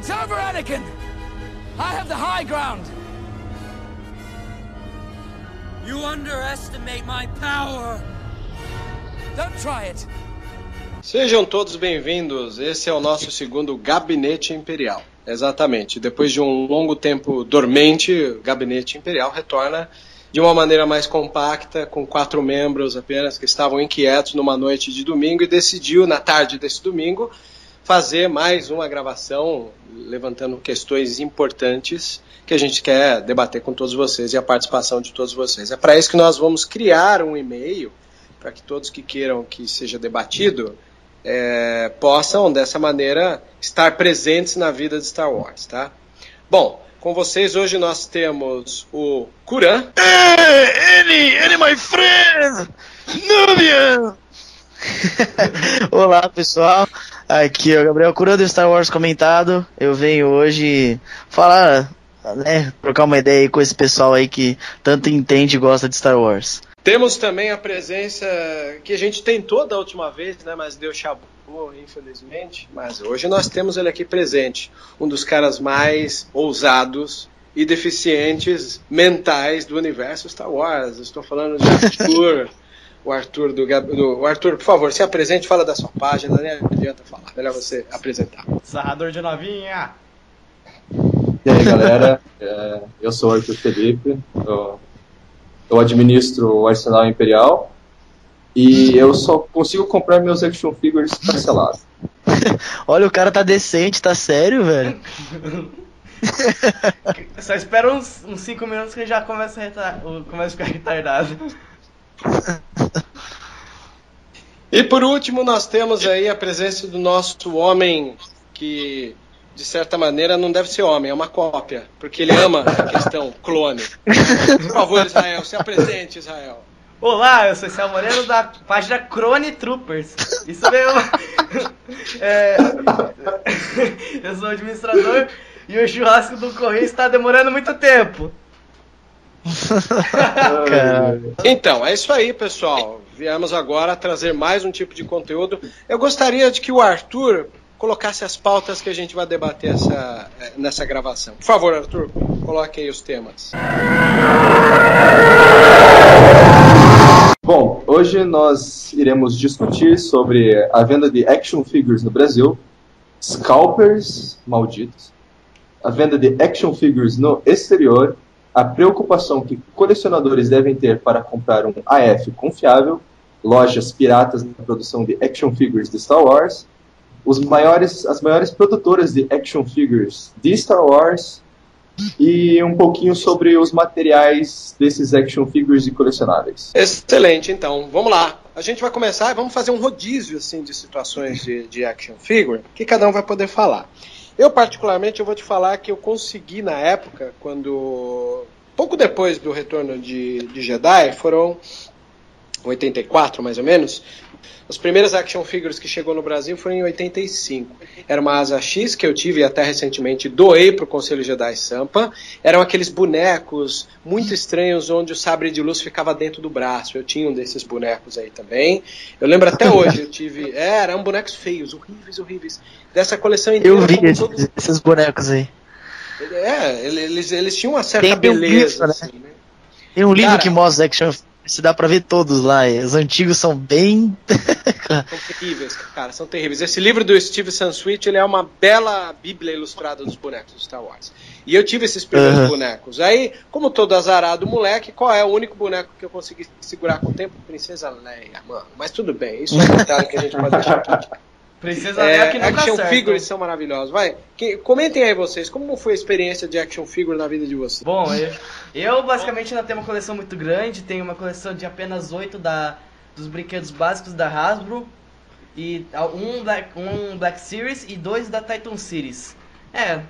It's over, Anakin! I have the high ground! You underestimate my power! Don't try it! Sejam todos bem-vindos. Esse é o nosso segundo Gabinete Imperial. Exatamente. Depois de um longo tempo dormente, o Gabinete Imperial retorna de uma maneira mais compacta, com quatro membros apenas que estavam inquietos numa noite de domingo e decidiu, na tarde desse domingo, fazer mais uma gravação levantando questões importantes que a gente quer debater com todos vocês e a participação de todos vocês. É para isso que nós vamos criar um e-mail para que todos que queiram que seja debatido é, possam, dessa maneira, estar presentes na vida de Star Wars, tá? Bom, com vocês hoje nós temos o Kuran. Hey, Annie, Annie, my friend! Nubia! Olá pessoal, aqui é o Gabriel Cura do Star Wars Comentado. Eu venho hoje falar, né, trocar uma ideia aí com esse pessoal aí que tanto entende e gosta de Star Wars. Temos também a presença que a gente tentou da última vez, né, mas deu chabu, infelizmente. Mas hoje nós temos ele aqui presente, um dos caras mais ousados e deficientes mentais do universo Star Wars. Estou falando de Arthur, o Arthur do, do o Arthur, por favor, se apresente, fala da sua página, nem adianta falar, melhor você apresentar. Sarrador de novinha. E aí, galera, é, eu sou o Arthur Felipe. Eu eu administro o Arsenal Imperial e eu só consigo comprar meus action figures parcelados. Olha, o cara tá decente, tá sério, velho. Só espera uns 5 minutos que já começa a, retar... começa a ficar retardado. E por último, nós temos aí a presença do nosso homem que de certa maneira, não deve ser homem, é uma cópia, porque ele ama a questão clone. Por favor, Israel, se apresente, Israel. Olá, eu sou Céu Moreno da página Crone Troopers. Isso mesmo. É, eu sou administrador e o churrasco do Correio está demorando muito tempo. então, é isso aí, pessoal. Viemos agora trazer mais um tipo de conteúdo. Eu gostaria de que o Arthur colocasse as pautas que a gente vai debater essa, eh, nessa gravação. Por favor, Arthur, coloque aí os temas. Bom, hoje nós iremos discutir sobre a venda de action figures no Brasil, scalpers malditos, a venda de action figures no exterior, a preocupação que colecionadores devem ter para comprar um AF confiável, lojas piratas na produção de action figures de Star Wars os maiores, as maiores produtoras de action figures de Star Wars e um pouquinho sobre os materiais desses action figures e colecionáveis. Excelente, então, vamos lá. A gente vai começar, vamos fazer um rodízio assim de situações de, de action figure que cada um vai poder falar. Eu particularmente eu vou te falar que eu consegui na época quando pouco depois do retorno de, de Jedi foram 84 mais ou menos, as primeiras action figures que chegou no Brasil foram em 85. Era uma asa X que eu tive até recentemente doei para o Conselho Jedi Sampa. Eram aqueles bonecos muito estranhos onde o sabre de luz ficava dentro do braço. Eu tinha um desses bonecos aí também. Eu lembro até hoje, eu tive. É, eram bonecos feios, horríveis, horríveis. Dessa coleção inteira. Eu vi esses, todo... esses bonecos aí. É, eles, eles tinham uma certa Tem beleza. Um livro, né? assim, né? Tem um livro Cara, que mostra action se dá pra ver todos lá. Os antigos são bem. são terríveis, cara, são terríveis. Esse livro do Steve Sansweet ele é uma bela bíblia ilustrada dos bonecos do Star Wars. E eu tive esses primeiros uhum. bonecos. Aí, como todo azarado moleque, qual é o único boneco que eu consegui segurar com o tempo? Princesa Leia, mano. Mas tudo bem, isso é um detalhe que a gente pode deixar aqui. Leia é, que nunca Action certo. figures são maravilhosos. Vai, que, comentem aí vocês, como foi a experiência de action figure na vida de vocês? Bom, eu, eu basicamente ainda tenho uma coleção muito grande, tenho uma coleção de apenas oito da, dos brinquedos básicos da Hasbro, e um Black, um Black Series e dois da Titan Series. É,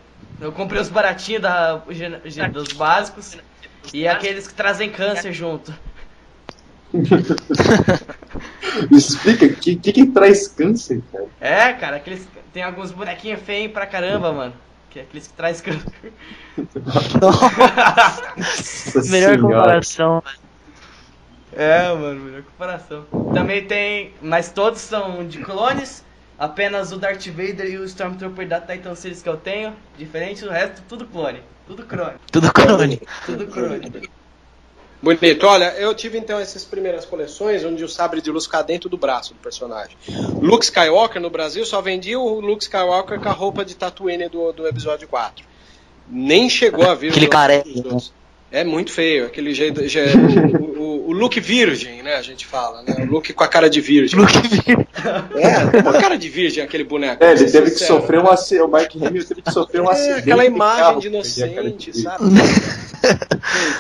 eu comprei os baratinhos da, dos básicos e aqueles que trazem câncer junto. Explica, o que, que, que traz câncer, cara? É, cara, aqueles, tem alguns bonequinhos feios pra caramba, mano. Que é aqueles que traz câncer. Nossa melhor senhora. comparação, É, mano, melhor comparação. Também tem. Mas todos são de clones. apenas o Darth Vader e o Stormtrooper da Titan Series que eu tenho. Diferente do resto, tudo clone. Tudo clone. Tudo crônico. Tudo clone. Bonito. Olha, eu tive então essas primeiras coleções onde o sabre de luz fica dentro do braço do personagem. Luke Skywalker no Brasil só vendia o Luke Skywalker com a roupa de Tatooine do, do episódio 4. Nem chegou a vir Aquele careca, dois. É muito feio, aquele jeito. o look virgem, né? A gente fala, né? O look com a cara de virgem. É, com a cara de virgem aquele boneco. É, ele teve que sincero. sofrer um acidente. O Mark Hamill teve que sofrer um É, acidente. aquela imagem carro de inocente, de- sabe?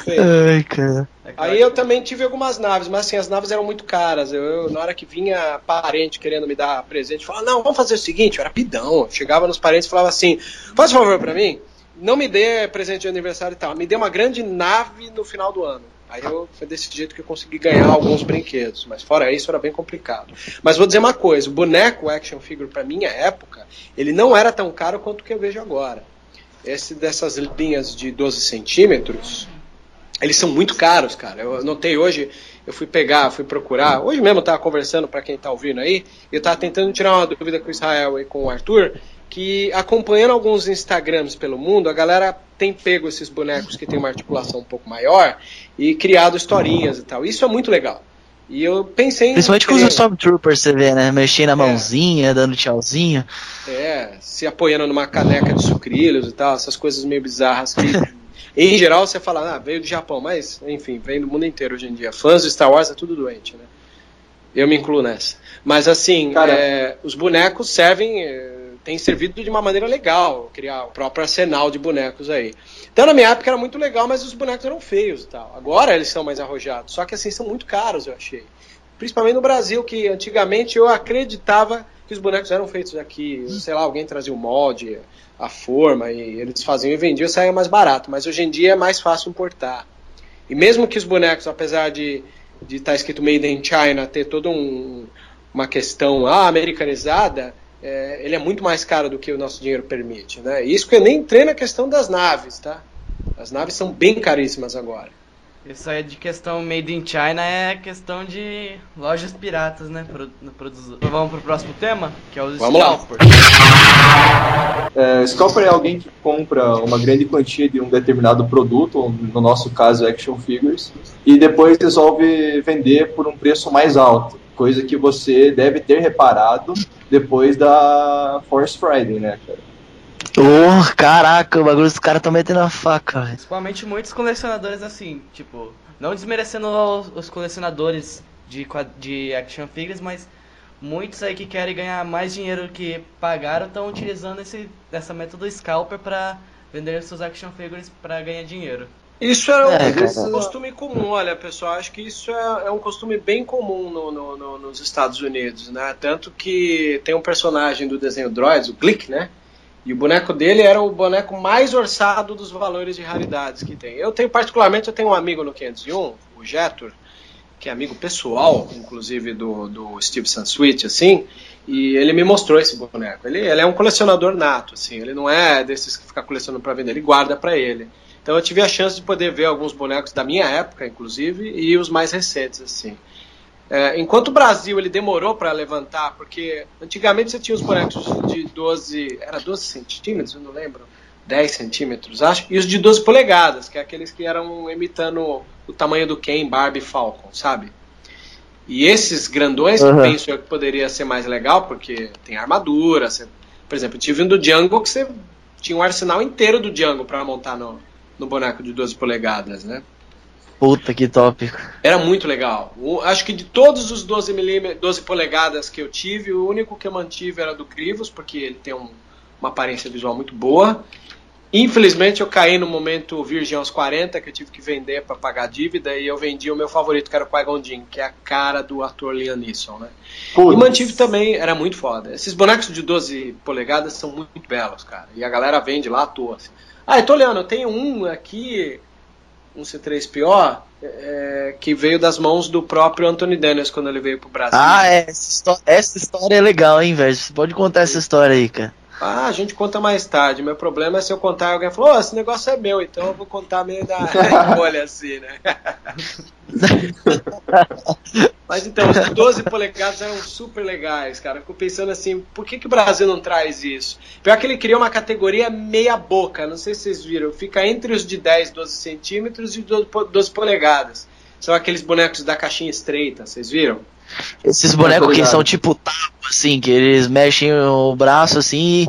Ai, cara. Aí eu também tive algumas naves, mas assim, as naves eram muito caras. Eu, eu, na hora que vinha parente querendo me dar presente, falava, não, vamos fazer o seguinte, eu era pidão. Eu chegava nos parentes e falava assim, faz um favor pra mim, não me dê presente de aniversário e tal, me dê uma grande nave no final do ano. Aí eu, foi desse jeito que eu consegui ganhar alguns brinquedos, mas fora isso era bem complicado. Mas vou dizer uma coisa, o boneco action figure pra minha época, ele não era tão caro quanto o que eu vejo agora. Esse dessas linhas de 12 centímetros, eles são muito caros, cara. Eu notei hoje, eu fui pegar, fui procurar. Hoje mesmo eu tava conversando para quem tá ouvindo aí, eu tava tentando tirar uma dúvida com o Israel e com o Arthur, que acompanhando alguns Instagrams pelo mundo, a galera tem pego esses bonecos que tem uma articulação um pouco maior e criado historinhas e tal. Isso é muito legal. E eu pensei em Principalmente com os Stormtroopers, você vê, né? Mexendo a mãozinha, dando tchauzinho. É, se apoiando numa caneca de sucrilhos e tal, essas coisas meio bizarras que, em geral, você fala, ah, veio do Japão, mas, enfim, vem do mundo inteiro hoje em dia. Fãs de Star Wars é tudo doente, né? Eu me incluo nessa. Mas, assim, é, os bonecos servem, é, têm servido de uma maneira legal, criar o próprio arsenal de bonecos aí. Então, na minha época era muito legal, mas os bonecos eram feios e tal. Agora eles são mais arrojados, só que, assim, são muito caros, eu achei. Principalmente no Brasil, que antigamente eu acreditava que os bonecos eram feitos aqui. Sei lá, alguém trazia o molde, a forma, e eles faziam e vendiam, saía mais barato. Mas hoje em dia é mais fácil importar. E mesmo que os bonecos, apesar de estar escrito Made in China, ter toda um, uma questão ah, americanizada, é, ele é muito mais caro do que o nosso dinheiro permite. Né? Isso que eu nem entrei na questão das naves, tá? As naves são bem caríssimas agora. Isso aí de questão made in China é questão de lojas piratas, né? Pro, produzo- Vamos pro próximo tema, que é os Vamos lá. scalpers. É, scalper é alguém que compra uma grande quantia de um determinado produto, no nosso caso action figures, e depois resolve vender por um preço mais alto, coisa que você deve ter reparado depois da Force Friday, né, cara? Oh, caraca, o bagulho dos caras tão metendo a faca, velho. Principalmente muitos colecionadores assim, tipo, não desmerecendo os, colecionadores de, de action figures, mas muitos aí que querem ganhar mais dinheiro que pagaram estão utilizando esse essa método scalper para vender seus action figures para ganhar dinheiro. Isso é um É, cara. costume comum, olha, pessoal, acho que isso é, é um costume bem comum no- no- no- nos Estados Unidos, né? Tanto que tem um personagem do desenho Droids, o Glick, né? E o boneco dele era o boneco mais orçado dos valores de raridades que tem. Eu tenho, particularmente, eu tenho um amigo no 501, o Jetor, que é amigo pessoal, inclusive, do, do Steve Sansweet, assim, e ele me mostrou esse boneco. Ele, ele é um colecionador nato, assim, ele não é desses que fica colecionando para vender, ele guarda para ele. Então eu tive a chance de poder ver alguns bonecos da minha época, inclusive, e os mais recentes, assim. É, enquanto o Brasil ele demorou para levantar, porque antigamente você tinha os bonecos de 12, era 12 centímetros, eu não lembro, 10 centímetros, acho, e os de 12 polegadas, que é aqueles que eram imitando o tamanho do Ken, Barbie Falcon, sabe? E esses grandões, Uhum. que penso eu que poderia ser mais legal, porque tem armadura, você- por exemplo, eu tive um do Django que você tinha um arsenal inteiro do Django para montar no, no boneco de 12 polegadas, né? Puta que tópico. Era muito legal. O- acho que de todos os 12, milímetros, 12 polegadas que eu tive, o único que eu mantive era do Crivos, porque ele tem um- uma aparência visual muito boa. Infelizmente eu caí no momento virgem aos 40, que eu tive que vender para pagar a dívida, e eu vendi o meu favorito, que era o Qui-Gon que é a cara do ator Liam Neeson, né? E mantive também, era muito foda. Esses bonecos de 12 polegadas são muito belos, cara. E a galera vende lá à toa. assim. Ah, eu tô olhando, eu tenho um aqui, um C3PO, é, que veio das mãos do próprio Anthony Daniels quando ele veio pro Brasil. Ah, é, essa, essa história é legal, hein, velho. Você pode contar essa história aí, cara. Ah, a gente conta mais tarde. Meu problema é se eu contar alguém falou, oh, esse negócio é meu, então eu vou contar meio da bolha assim, né? Mas então, os 12 polegadas eram super legais, cara. Fico pensando assim, por que, que o Brasil não traz isso? Pior que ele criou uma categoria meia boca, não sei se vocês viram. Fica entre os de 10, 12 centímetros e 12 polegadas. São aqueles bonecos da caixinha estreita, vocês viram? Esses bonecos que são tipo tapa, assim, que eles mexem o braço assim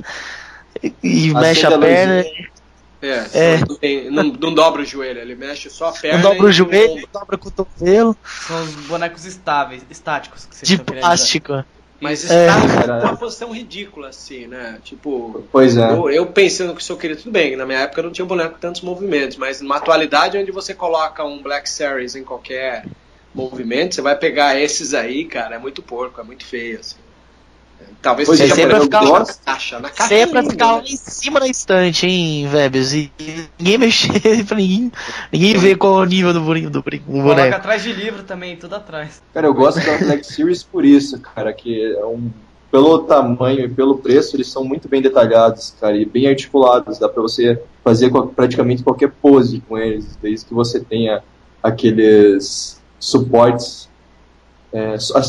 e, e mexe a perna. É, é. Não, não, dobra o joelho, ele mexe só a perna. Não dobra o joelho, não dobra o cotovelo. São os bonecos estáveis, estáticos que De plástico. Mas é. está numa posição ridícula, assim, né? Tipo, pois é. eu, eu pensando que sou querido, tudo bem, na minha época não tinha boneco com tantos movimentos, mas numa atualidade onde você coloca um Black Series em qualquer movimento, você vai pegar esses aí, cara, é muito porco, é muito feio, assim. Talvez pois seja é, pra ficar lá, na caixa. Na caixa sempre é ficar né? lá em cima da estante, hein, Vebes? E ninguém mexer, pra ninguém, ninguém ver qual é o nível do boneco. Do Coloca boneco. atrás de livro também, tudo atrás. Cara, eu gosto da Black Series por isso, cara, que é um, pelo tamanho e pelo preço, eles são muito bem detalhados, cara, e bem articulados. Dá pra você fazer praticamente qualquer pose com eles, desde que você tenha aqueles suportes. É, a,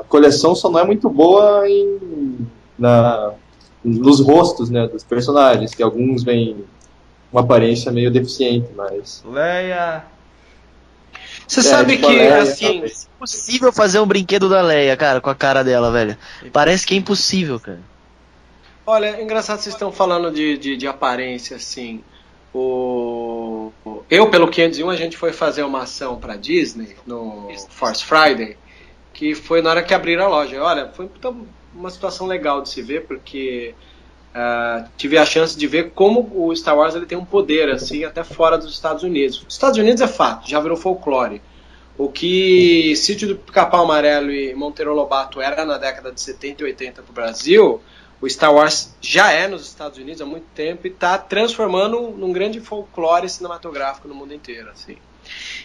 a coleção só não é muito boa em, na, nos rostos né, dos personagens, que alguns vêm uma aparência meio deficiente, mas. Leia. Você É, sabe tipo que, Leia, assim, É impossível fazer um brinquedo da Leia, cara, com a cara dela, velho. Parece que é impossível, cara. Olha, é engraçado vocês estão falando de, de, de aparência, assim. O... Eu, pelo 501, a gente foi fazer uma ação pra Disney no Force Friday, que foi na hora que abriram a loja. Olha, foi puta- uma situação legal de se ver, porque ah, tive a chance de ver como o Star Wars ele tem um poder, assim, até fora dos Estados Unidos. Os Estados Unidos é fato, já virou folclore. O que Sítio do Pica-Pau Amarelo e Monteiro Lobato era na década de 70 e 80 para o Brasil, o Star Wars já é nos Estados Unidos há muito tempo e está transformando num grande folclore cinematográfico no mundo inteiro. Assim.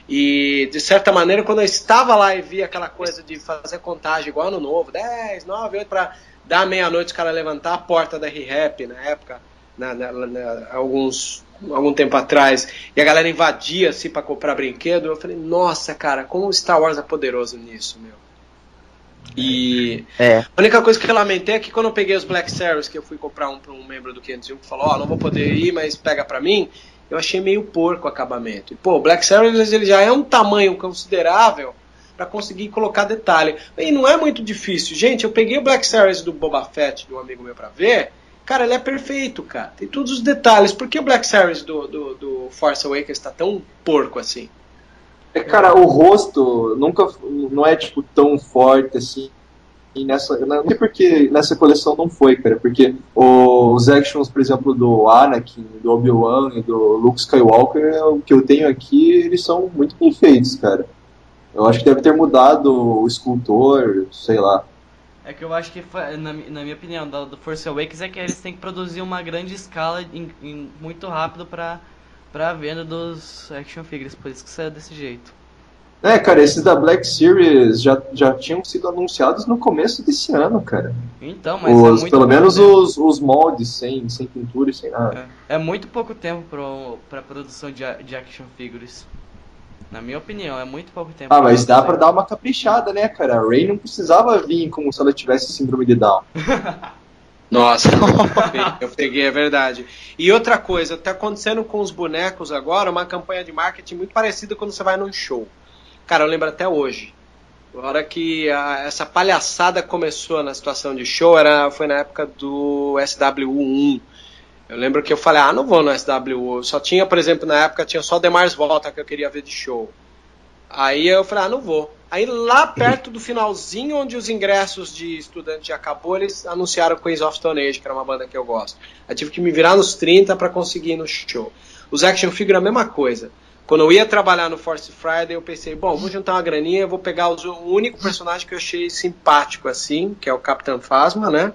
E, de certa maneira, quando eu estava lá e vi aquela coisa de fazer contagem igual ano novo, 10, 9, 8, para dar meia-noite os caras levantar a porta da ReHap na época, na, na- na- alguns, algum tempo atrás, e a galera invadia assim para comprar brinquedo, eu falei, nossa, cara, como o Star Wars é poderoso nisso, meu. E É. a única coisa que eu lamentei é que quando eu peguei os Black Series, que eu fui comprar um para um membro do 501 que falou, ó, não vou poder ir, mas pega pra mim, eu achei meio porco o acabamento. E, pô, o Black Series ele já é um tamanho considerável para conseguir colocar detalhe. E não é muito difícil. Gente, eu peguei o Black Series do Boba Fett, de um amigo meu, pra ver. Cara, ele é perfeito, cara. Tem todos os detalhes. Por que o Black Series do, do, do Force Awakens tá tão porco assim? É, cara, o rosto nunca não é tipo tão forte assim. E nessa, não sei porque nessa coleção não foi, cara, porque os actions, por exemplo, do Anakin, do Obi-Wan e do Luke Skywalker, o que eu tenho aqui, eles são muito bem feitos, cara. Eu acho que deve ter mudado o escultor, sei lá. É que eu acho que, na, mi- na minha opinião, do, Force Awakens é que eles têm que produzir uma grande escala em, em- muito rápido pra, pra venda dos action figures, por isso que saiu desse jeito. É, cara, esses da Black Series já, já tinham sido anunciados no começo desse ano, cara. Então, mas é Os, muito pelo menos tempo. os, os moldes sem, sem pintura e sem nada. É, é muito pouco tempo pro, pra produção de, de action figures. Na minha opinião, é muito pouco tempo. Ah, mas dá pra dar uma caprichada, né, cara? A Ray não precisava vir como se ela tivesse síndrome de Down. Nossa, eu peguei, é verdade. E outra coisa, tá acontecendo com os bonecos agora uma campanha de marketing muito parecida quando você vai num show. Cara, eu lembro até hoje. A hora que a- essa palhaçada começou na situação de show, era, foi na época do SW1. Eu lembro que eu falei, ah, não vou no SW1. Só tinha, por exemplo, na época tinha só Demars Volta que eu queria ver de show. Aí eu falei, ah, não vou. Aí lá perto do finalzinho, onde os ingressos de estudante acabou, eles anunciaram Queens of Stone Age, que era uma banda que eu gosto. Aí tive que me virar nos 30 para conseguir ir no show. Os action figure a mesma coisa. Quando eu ia trabalhar no Force Friday, eu pensei, bom, vou juntar uma graninha, vou pegar o único personagem que eu achei simpático assim, que é o Capitão Phasma, né?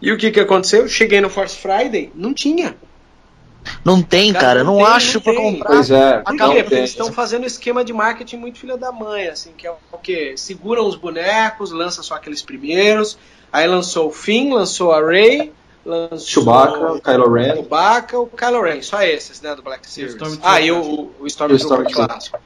E o que que aconteceu? Eu Cheguei no Force Friday, não tinha. Não tem, Cara, cara. não Não, tem, acho não pra tem. comprar. Pois é, Por não quê? Porque tem. eles estão fazendo esquema de marketing muito filha da mãe, assim, que é o quê? Seguram os bonecos, lança só aqueles primeiros, aí lançou o Finn, lançou a Ray, lançou Chewbacca, Kylo Ren. Chewbacca, o Kylo Ren, só esses, né, do Black Series. Stormtrooper. Ah, e o, o Stormtrooper Stormtrooper. clássico.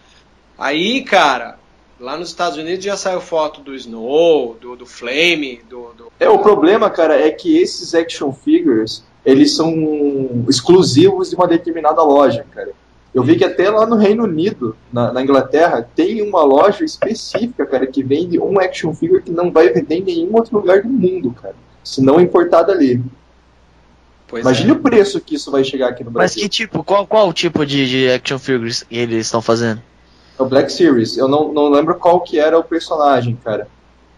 Aí, cara, lá nos Estados Unidos já saiu foto do Snow, do, do Flame, do, do- É, o problema, cara, é que esses action figures, eles são exclusivos de uma determinada loja, cara. Eu vi que até lá no Reino Unido, na, na Inglaterra, tem uma loja específica, cara, que vende um action figure que não vai vender em nenhum outro lugar do mundo, cara. Se não importado ali. Pois Imagine é. o preço que isso vai chegar aqui no Mas Brasil. que tipo, qual, qual o tipo de, de action figures que eles estão fazendo? É o Black Series. Eu não, não lembro qual que era o personagem, cara.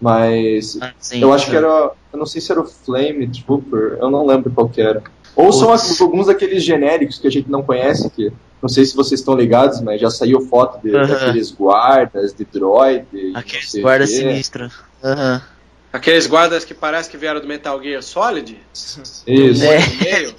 Mas Ah, sim, eu acho que era. Eu não sei se era o Flame Trooper, eu não lembro qual que era. Ou são Putz. as- alguns daqueles genéricos que a gente não conhece, que não sei se vocês estão ligados, mas já saiu foto de, Aham. daqueles guardas, de droid. Aqueles guardas sinistros. Aham. Aqueles guardas que parece que vieram do Metal Gear Solid? Isso. É.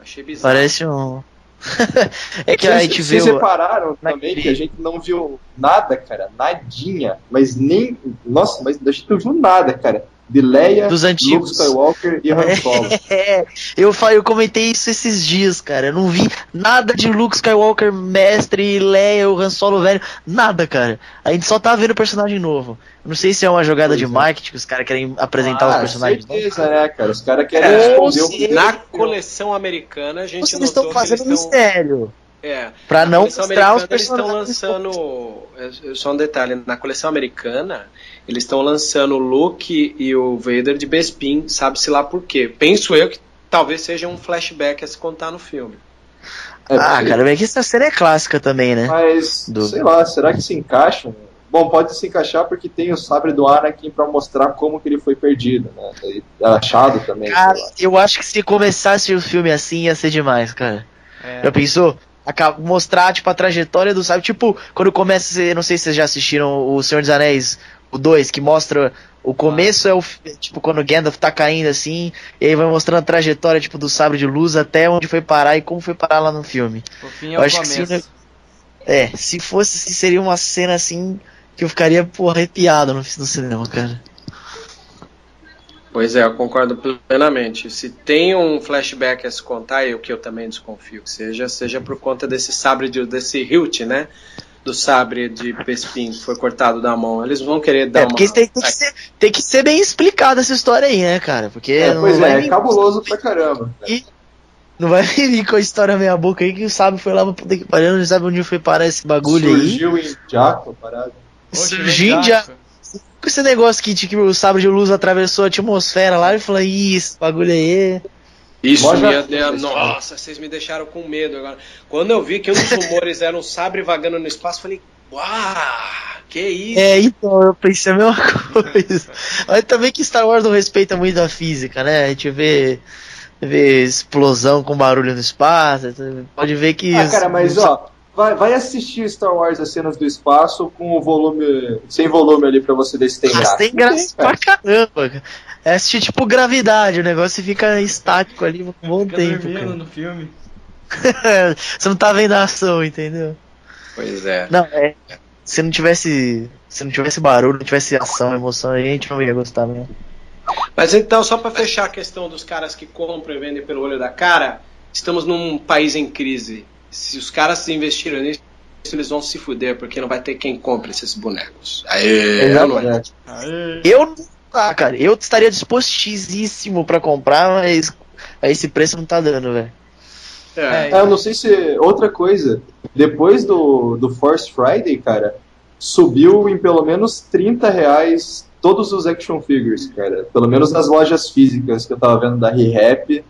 Achei bizarro. Parece um. é que a gente vocês repararam também que a gente não viu nada, cara, nadinha, mas nem, nossa, mas a gente não viu nada, cara, de Leia, Dos Luke antigos. Skywalker e Han Solo. É, eu, fa- eu comentei isso esses dias, cara. Eu não vi nada de Luke Skywalker, mestre, Leia, o Han Solo velho, nada, cara. A gente só tá vendo personagem novo. Eu não sei se é uma jogada Pois de é. marketing que os caras querem apresentar os Ah, personagens. novos. certeza, né, cara, os caras querem É, esconder o. Na coleção americana, a gente se eles notou estão fazendo que eles estão... mistério. É, Pra na não mostrar os americana, eles estão personagens. lançando. é, Só um detalhe: na coleção americana, eles estão lançando o Luke e o Vader de Bespin, sabe-se lá por quê. Penso eu que talvez seja um flashback a se contar no filme. É, Ah, porque- cara, mas que essa série é clássica também, né? Mas, Do- sei lá, será que se encaixa? Bom, pode se encaixar porque tem o sabre do Anakin pra mostrar como que ele foi perdido, né? Achado também, Cara, sei lá. eu acho que se começasse o filme assim ia ser demais, cara. É. Já pensou? Mostrar, tipo, a trajetória do sábio. Tipo, quando começa, eu não sei se vocês já assistiram o Senhor dos Anéis, o 2, que mostra. O começo é o. Tipo, quando o Gandalf tá caindo assim, e aí vai mostrando a trajetória, tipo, do sabre de luz até onde foi parar e como foi parar lá no filme. O fim é Eu o acho que se começo. É, se fosse, se seria uma cena assim que eu ficaria, pô, arrepiado no, no cinema, cara. Pois é, eu concordo plenamente. Se tem um flashback a se contar, e o que eu também desconfio que seja, seja por conta desse sabre, de, desse hilt, né? Do sabre de Bespin que foi cortado da mão. Eles vão querer dar É, uma. porque tem, tem que ser, tem que ser bem explicada essa história aí, né, cara? Porque É, não pois vai é, é cabuloso pra caramba. Não vai vir com a história meia boca aí que o sábio foi lá pra poder que pariu, não sabe onde foi parar esse bagulho aí. Surgiu em Jaco, parado. Surgiu legal. já. Com esse negócio que, de que o sabre de luz atravessou a atmosfera lá e falou, ih, esse bagulho aí. Isso Mostra- me deu- Nossa, vocês me deixaram com medo agora. Quando eu vi que um dos rumores era um sabre vagando no espaço, falei, uau, que isso? É, então, eu pensei a mesma coisa. Mas também que Star Wars não respeita muito a física, né? A gente vê, vê explosão com barulho no espaço, pode ver que. Ah, cara, mas ó, vai, vai assistir Star Wars as cenas do espaço com o volume. sem volume ali pra você ver se tem Mas graça. tem graça pra caramba, cara. É assistir tipo gravidade, o negócio fica estático ali por um bom Fica tempo. cara. no filme. Você não tá vendo a ação, entendeu? Pois é. Não, é. Se não tivesse. Se não tivesse barulho, não tivesse ação, emoção, a gente não ia gostar mesmo. Mas então, só pra fechar a questão dos caras que compram e vendem pelo olho da cara, estamos num país em crise. Se os caras se investiram nisso, eles vão se fuder, porque não vai ter quem compre esses bonecos. Aê, é? Exatamente. Eu não. Ah, cara, eu estaria dispostíssimo pra comprar, mas a esse preço não tá dando, velho. É. É, eu não sei se. Outra coisa, depois do, do Force Friday, cara, subiu em pelo menos 30 reais todos os action figures, cara. Pelo menos nas lojas físicas que eu tava vendo da ReHap.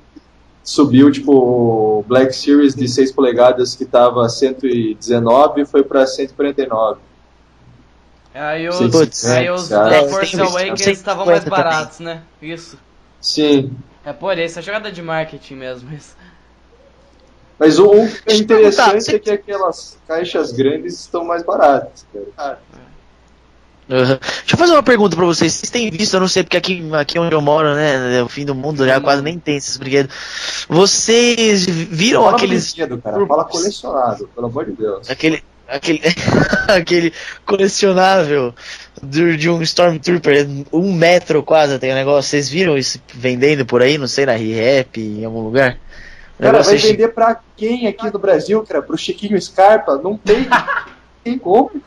Subiu, tipo, o Black Series de 6 polegadas que tava 119 foi pra 149. Aí os, Sim, Putz, aí os É, Force Awakens estavam mais 50 também. baratos, né? Isso. Sim. É por isso, é jogada de marketing mesmo. Isso. Mas o, o interessante é que aquelas caixas grandes estão mais baratas, cara. Uhum. Deixa eu fazer uma pergunta pra vocês. Vocês têm visto, eu não sei, porque aqui, aqui onde eu moro, né? É o fim do mundo, já quase nem tem esses brinquedos. Vocês viram Fala aqueles. brinquedo, cara. Fala colecionado, pelo amor de Deus. Aquele, aquele, aquele colecionável de, de um Stormtrooper, um metro quase tem o negócio. Vocês viram isso vendendo por aí? Não sei, na ReHap, em algum lugar? Cara, vai chi- vender pra quem aqui no Brasil, cara? Pro Chiquinho Scarpa? Não tem. Quem compra,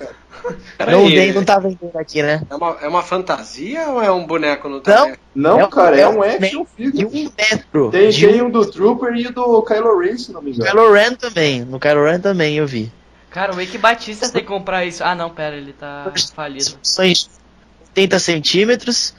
cara? não, tem, não tá vendendo aqui, né? é, uma, é uma fantasia ou é um boneco no Não. tamanho? Não, É um- cara, é, é um action figure. um metro. Tem, de tem um... um do Trooper e do Kylo Ren, se não me No engano. Kylo Ren também. No Kylo Ren também eu vi. Cara, o Eike Batista tem que comprar isso. Ah, não, pera, ele tá falido. São 80 centímetros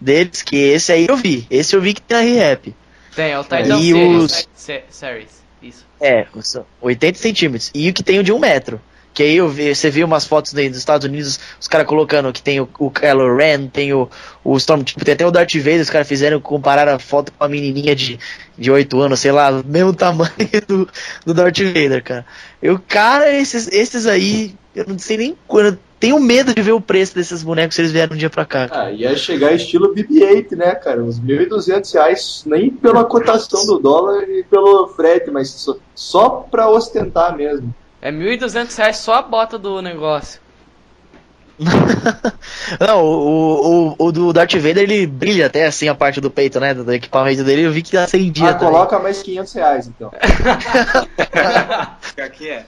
deles, que esse aí eu vi. Esse eu vi que tem na ReHap. Tem, é o Titan E Series. os- Se- Series. Isso. É, são 80 centímetros. E o que tem o de um metro. Que aí vi, você viu umas fotos dos Estados Unidos, os caras colocando que tem o, o Kylo Ren, tem o, o Stormtrooper, tem até o Darth Vader, os caras fizeram, compararam a foto com a menininha de, de 8 anos, sei lá, mesmo tamanho do, do Darth Vader, cara. Eu, cara, esses, esses aí, eu não sei nem quando, tenho medo de ver o preço desses bonecos se eles vierem um dia pra cá. cara. Ah, ia chegar estilo BB-8, né, cara? Uns 1.200 reais, nem pela cotação do dólar e pelo frete, mas só, só pra ostentar mesmo. É 1.200 reais só a bota do negócio. Não, o, o, o do Darth Vader ele brilha até assim a parte do peito, né? Do equipamento dele, eu vi que acendia Ah, também. coloca mais 500 reais, então. Aqui é.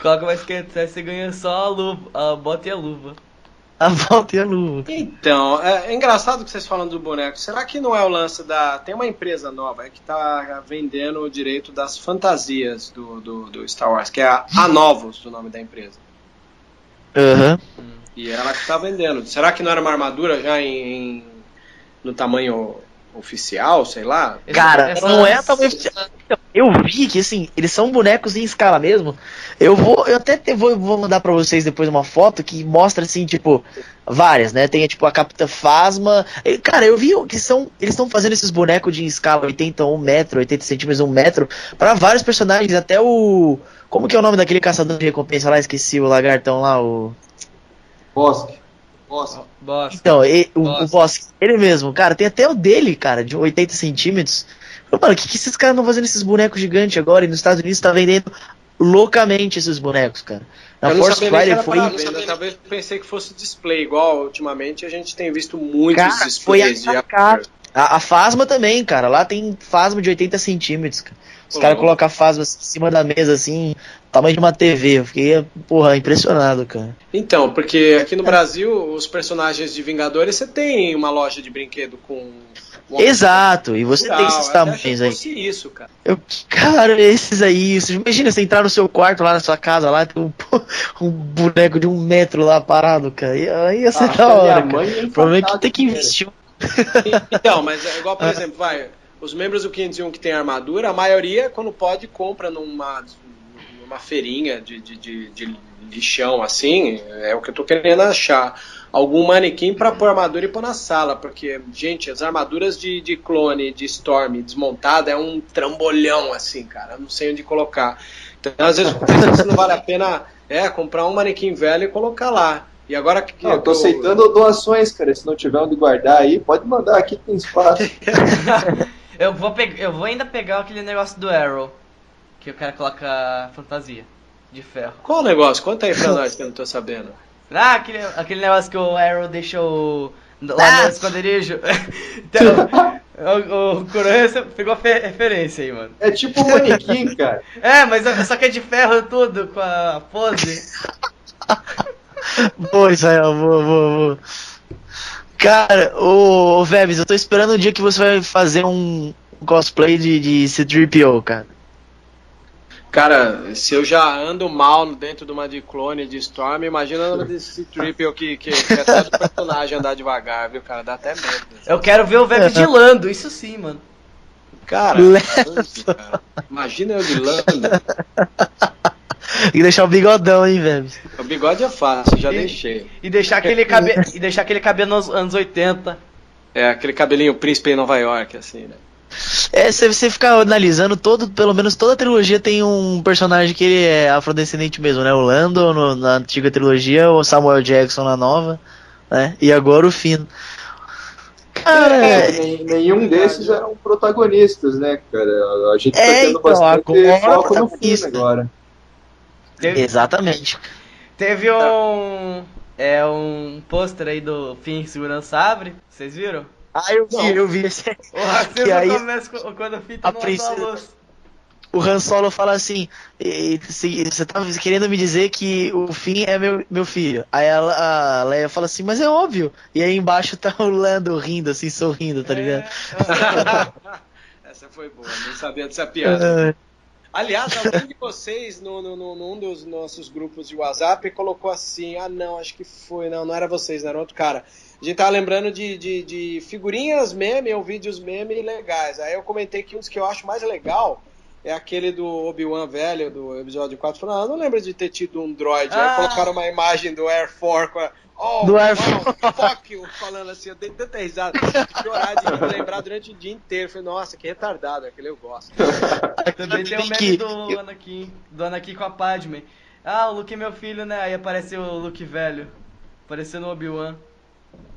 Coloca mais 500 reais, você ganha só a luva, a bota e a luva. A volta e a luva. Então, é, é engraçado que vocês falam do boneco. Será que não é o lance da. Tem uma empresa nova que tá vendendo o direito das fantasias do, do, do Star Wars, que é a Anovos, o nome da empresa. Aham. E ela que tá vendendo. Será que não era uma armadura já em, em- no tamanho oficial, sei lá? Cara, essa- não é tamanho oficial. Eu vi que assim, eles são bonecos em escala mesmo. Eu vou, eu até te- vou, vou mandar pra vocês depois uma foto que mostra assim, tipo, várias, né? Tem tipo a Capitã Phasma. E, Cara, eu vi que são, eles estão fazendo esses bonecos de escala 81 metro, 80 centímetros, 1 metro, pra vários personagens, até o. Como que é o nome daquele caçador de recompensa lá? Esqueci o lagartão lá, o. Bosque. Bosque. Então, e- o, Nossa. o Bosque, ele mesmo, cara, tem até o dele, cara, de 80 centímetros. Mano, o que, que esses caras estão fazendo esses bonecos gigantes agora? E nos Estados Unidos tá vendendo loucamente esses bonecos, cara. Na eu Force Friday foi. venda, talvez pensei que fosse display, igual ultimamente a gente tem visto muitos Cara, foi displays de. A, a Fasma também, cara. Lá tem Fasma de 80 centímetros. cara. Os caras colocam a Fasma assim, em cima da mesa, assim, tamanho de uma TV. Eu fiquei, porra, impressionado, cara. Então, porque aqui no Brasil, os personagens de Vingadores, você tem uma loja de brinquedo com. Exato, e você tem esses tamanhos aí. isso, cara. Eu, cara, esses aí, você imagina você entrar no seu quarto lá na sua casa, lá tem um, um boneco de um metro lá parado, cara. E aí ia ser que da hora, ia O problema é que tem que investir. Então, mas é igual, por exemplo, vai, os membros do 501 que tem armadura, a maioria, quando pode, compra numa, numa feirinha de, de, de, de lixão, assim, é o que eu tô querendo achar. Algum manequim pra pôr armadura e pôr na sala, porque, gente, as armaduras de, de clone, de Storm desmontada é um trambolhão, assim, cara, eu não sei onde colocar. Então, às vezes, eu se não vale a pena é, comprar um manequim velho e colocar lá. E agora que. Não, eu tô eu- aceitando doações, cara. Se não tiver onde guardar aí, pode mandar aqui, tem espaço. eu, vou pe- eu vou ainda pegar aquele negócio do Arrow. Que o cara coloca fantasia de ferro. Qual o negócio? Conta aí pra nós que eu não tô sabendo. Ah, aquele, aquele negócio que o Arrow deixa o. Lá no esconderijo. então, o, o Coronel pegou fe- referência aí, mano. É tipo um manequim, cara. É, mas só que é de ferro tudo, com a pose. Pô, Israel, vou, vou, vou. Cara, ô, ô Vebs, eu tô esperando o dia que você vai fazer um cosplay de, de C-3PO, cara. Cara, se eu já ando mal dentro de uma de clone de Storm, imagina andando desse triple que, que, que até do personagem andar devagar, viu, cara? Dá até medo. Eu quero ver o Veb de Lando, isso sim, mano. Cara, cara. imagina eu de Lando. Que deixar o bigodão, hein, Vebs. O bigode é fácil, já E- deixei. E deixar aquele cabelo. e deixar aquele cabelo nos anos 80. É aquele cabelinho príncipe em Nova York, assim, né? É, se você ficar analisando, todo, pelo menos toda a trilogia tem um personagem que ele é afrodescendente mesmo, né? O Lando no- na antiga trilogia, o Samuel Jackson na nova, né? E agora o Finn. Cara, É, nem- nenhum desses eram protagonistas, né, cara? A gente tá É, tendo então, bastante agora é foco no filme protagonista. agora. Teve, Exatamente. teve um. É um pôster aí do Finn segurando sabre. Vocês viram? Ah, eu vi, eu vi esse. O Que aí- começa quando Finn tá A no princesa-. O Han Solo fala assim: "E- se- você tá querendo me dizer que o Finn é meu, meu filho. Aí ela, a Leia fala assim, mas é óbvio. E aí embaixo tá o Lando rindo, assim, sorrindo, tá ligado? Essa foi boa, não sabia dessa piada. É. Aliás, algum de vocês, no, no, no- num dos nossos grupos de WhatsApp, colocou assim: ah, não, acho que foi, não, não era vocês, não era outro cara. A gente tava lembrando de, de, de figurinhas meme ou vídeos meme legais. Aí eu comentei que um dos que eu acho mais legal é aquele do Obi-Wan velho, do episódio 4. Falando, ah, eu não lembro de ter tido um droid. Ah. Aí colocaram uma imagem do Air Force com a. Oh, Do Air wow, fuck you, falando assim, eu dei tanta risada, de chorar de lembrar durante o dia inteiro. Falei, nossa, que retardado, aquele eu gosto. Também tem o meme do Anakin, do Anakin com a Padme. Ah, o Luke é meu filho, né? Aí apareceu o Luke velho. Aparecendo o Obi-Wan.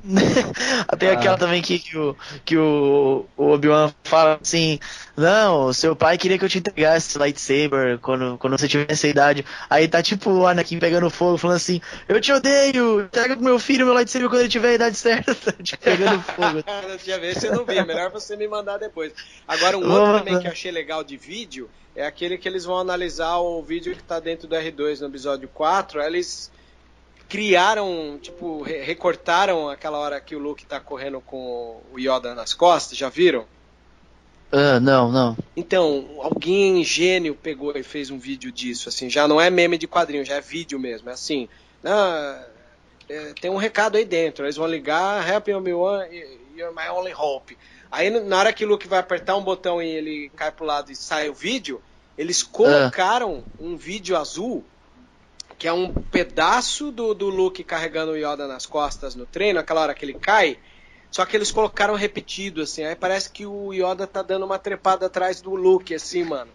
Tem aquela também que, que o, que o, o Obi-Wan fala assim: Não, seu pai queria que eu te entregasse esse lightsaber quando, quando você tivesse essa idade. Aí tá tipo o Anakin pegando fogo, falando assim: Eu te odeio, entrega pro meu filho meu lightsaber quando ele tiver a idade certa. tipo, pegando fogo. Cara, Deixa eu ver se eu não vi, é melhor você me mandar depois. Agora, um Vou outro mandar. também que eu achei legal de vídeo é aquele que eles vão analisar o vídeo que tá dentro do R2 no episódio 4. aí Eles criaram, tipo, re- recortaram aquela hora que o Luke tá correndo com o Yoda nas costas, já viram? Ah, não, não. Então, alguém gênio pegou e fez um vídeo disso, assim, já não é meme de quadrinho, já é vídeo mesmo, é assim, ah, é, tem um recado aí dentro, eles vão ligar, Happy Obi-Wan, you're my only hope. Aí na hora que o Luke vai apertar um botão e ele cai pro lado e sai o vídeo, eles colocaram um vídeo azul, que é um pedaço do, do Luke carregando o Yoda nas costas no treino, aquela hora que ele cai, só que eles colocaram repetido, assim. Aí parece que o Yoda tá dando uma trepada atrás do Luke, assim, mano.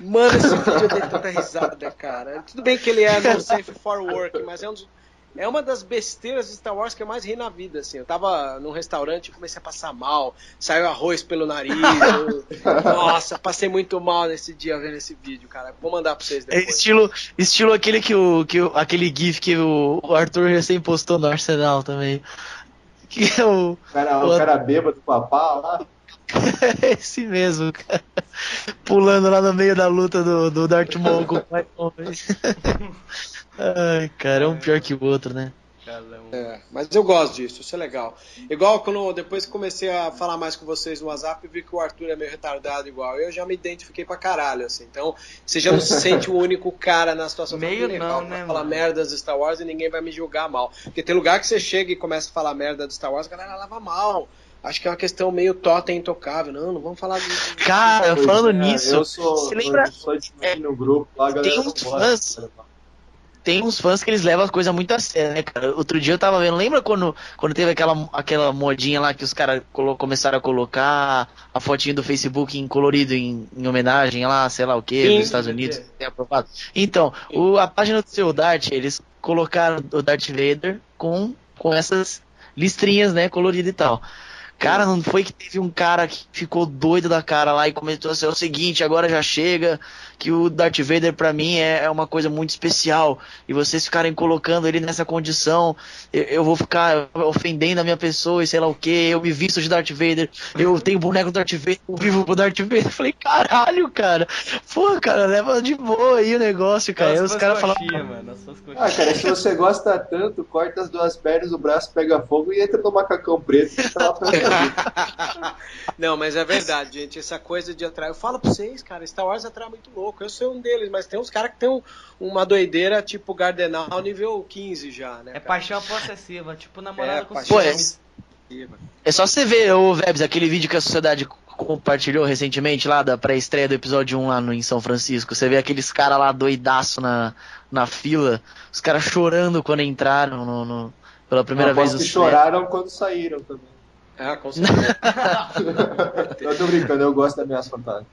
Mano, esse vídeo eu dei tanta risada, cara. Tudo bem que ele é no Safe for Work, mas é, um dos- é uma das besteiras de Star Wars que eu mais ri na vida, assim. Eu tava num restaurante e comecei a passar mal. Saiu arroz pelo nariz. eu- Nossa, passei muito mal nesse dia vendo esse vídeo, cara. Vou mandar pra vocês É depois. estilo, estilo aquele que o, que o, aquele GIF que o, o Arthur recém postou no Arsenal também. Que é o. O cara, o cara bêbado com a pá lá. Esse mesmo, cara. Pulando lá no meio da luta do, do Darth Maul com o Pai Ai, cara, é um pior que o outro, né? É, mas eu gosto disso, isso é legal. Igual quando depois que comecei a falar mais com vocês no WhatsApp, eu vi que o Arthur é meio retardado igual. Eu já me identifiquei pra caralho, assim. Então, você já não se sente o único cara na situação. Meio "Que legal, não, né, falar mano?" merda do Star Wars e ninguém vai me julgar mal. Porque tem lugar que você chega e começa a falar merda do Star Wars, a galera lava mal. Acho que é uma questão meio totem intocável. Não, não vamos falar de. Cara, falando é, nisso, eu sou, você lembra- eu sou admin no grupo lá, a galera Tem fãs- tem uns fãs que eles levam a coisa muito a sério, né, cara? Outro dia eu tava vendo, lembra quando, quando teve aquela, aquela modinha lá que os caras começaram a colocar a fotinha do Facebook em colorido em, em homenagem lá, sei lá o que, dos Estados Unidos, tem aprovado. Então, o, a página do seu Dart, eles colocaram o Darth Vader com, com essas listrinhas, né, coloridas e tal. Cara, não foi que teve um cara que ficou doido da cara lá e começou a ser o seguinte, agora já chega, que o Darth Vader pra mim é, é uma coisa muito especial e vocês ficarem colocando ele nessa condição, eu, eu vou ficar ofendendo a minha pessoa e sei lá o que, eu me visto de Darth Vader, eu tenho boneco do Darth Vader, eu vivo pro Darth Vader. Eu falei, caralho, cara, pô, cara, leva de boa aí o negócio, cara. Aí os caras falaram, mano. As suas Ah, cara, se você gosta tanto, corta as duas pernas, o braço pega fogo e entra no macacão preto e fica lá pra. Não, mas é verdade, gente. Essa coisa de atrair. Eu falo pra vocês, cara, Star Wars atrai muito louco. Eu sou um deles, mas tem uns caras que tem um- uma doideira tipo Gardenal nível 15 já, né? É cara? paixão possessiva, tipo namorada É, com paixão. É só você ver, ô Vebs, aquele vídeo que a sociedade compartilhou recentemente lá da pré-estreia do episódio 1 lá no, em São Francisco. Você vê aqueles caras lá doidaço na, na fila, os caras chorando quando entraram no, no- pela primeira vez no que cinema. choraram quando saíram também. Ah, com certeza. Eu tô brincando, eu gosto da Ameaça Fantasma.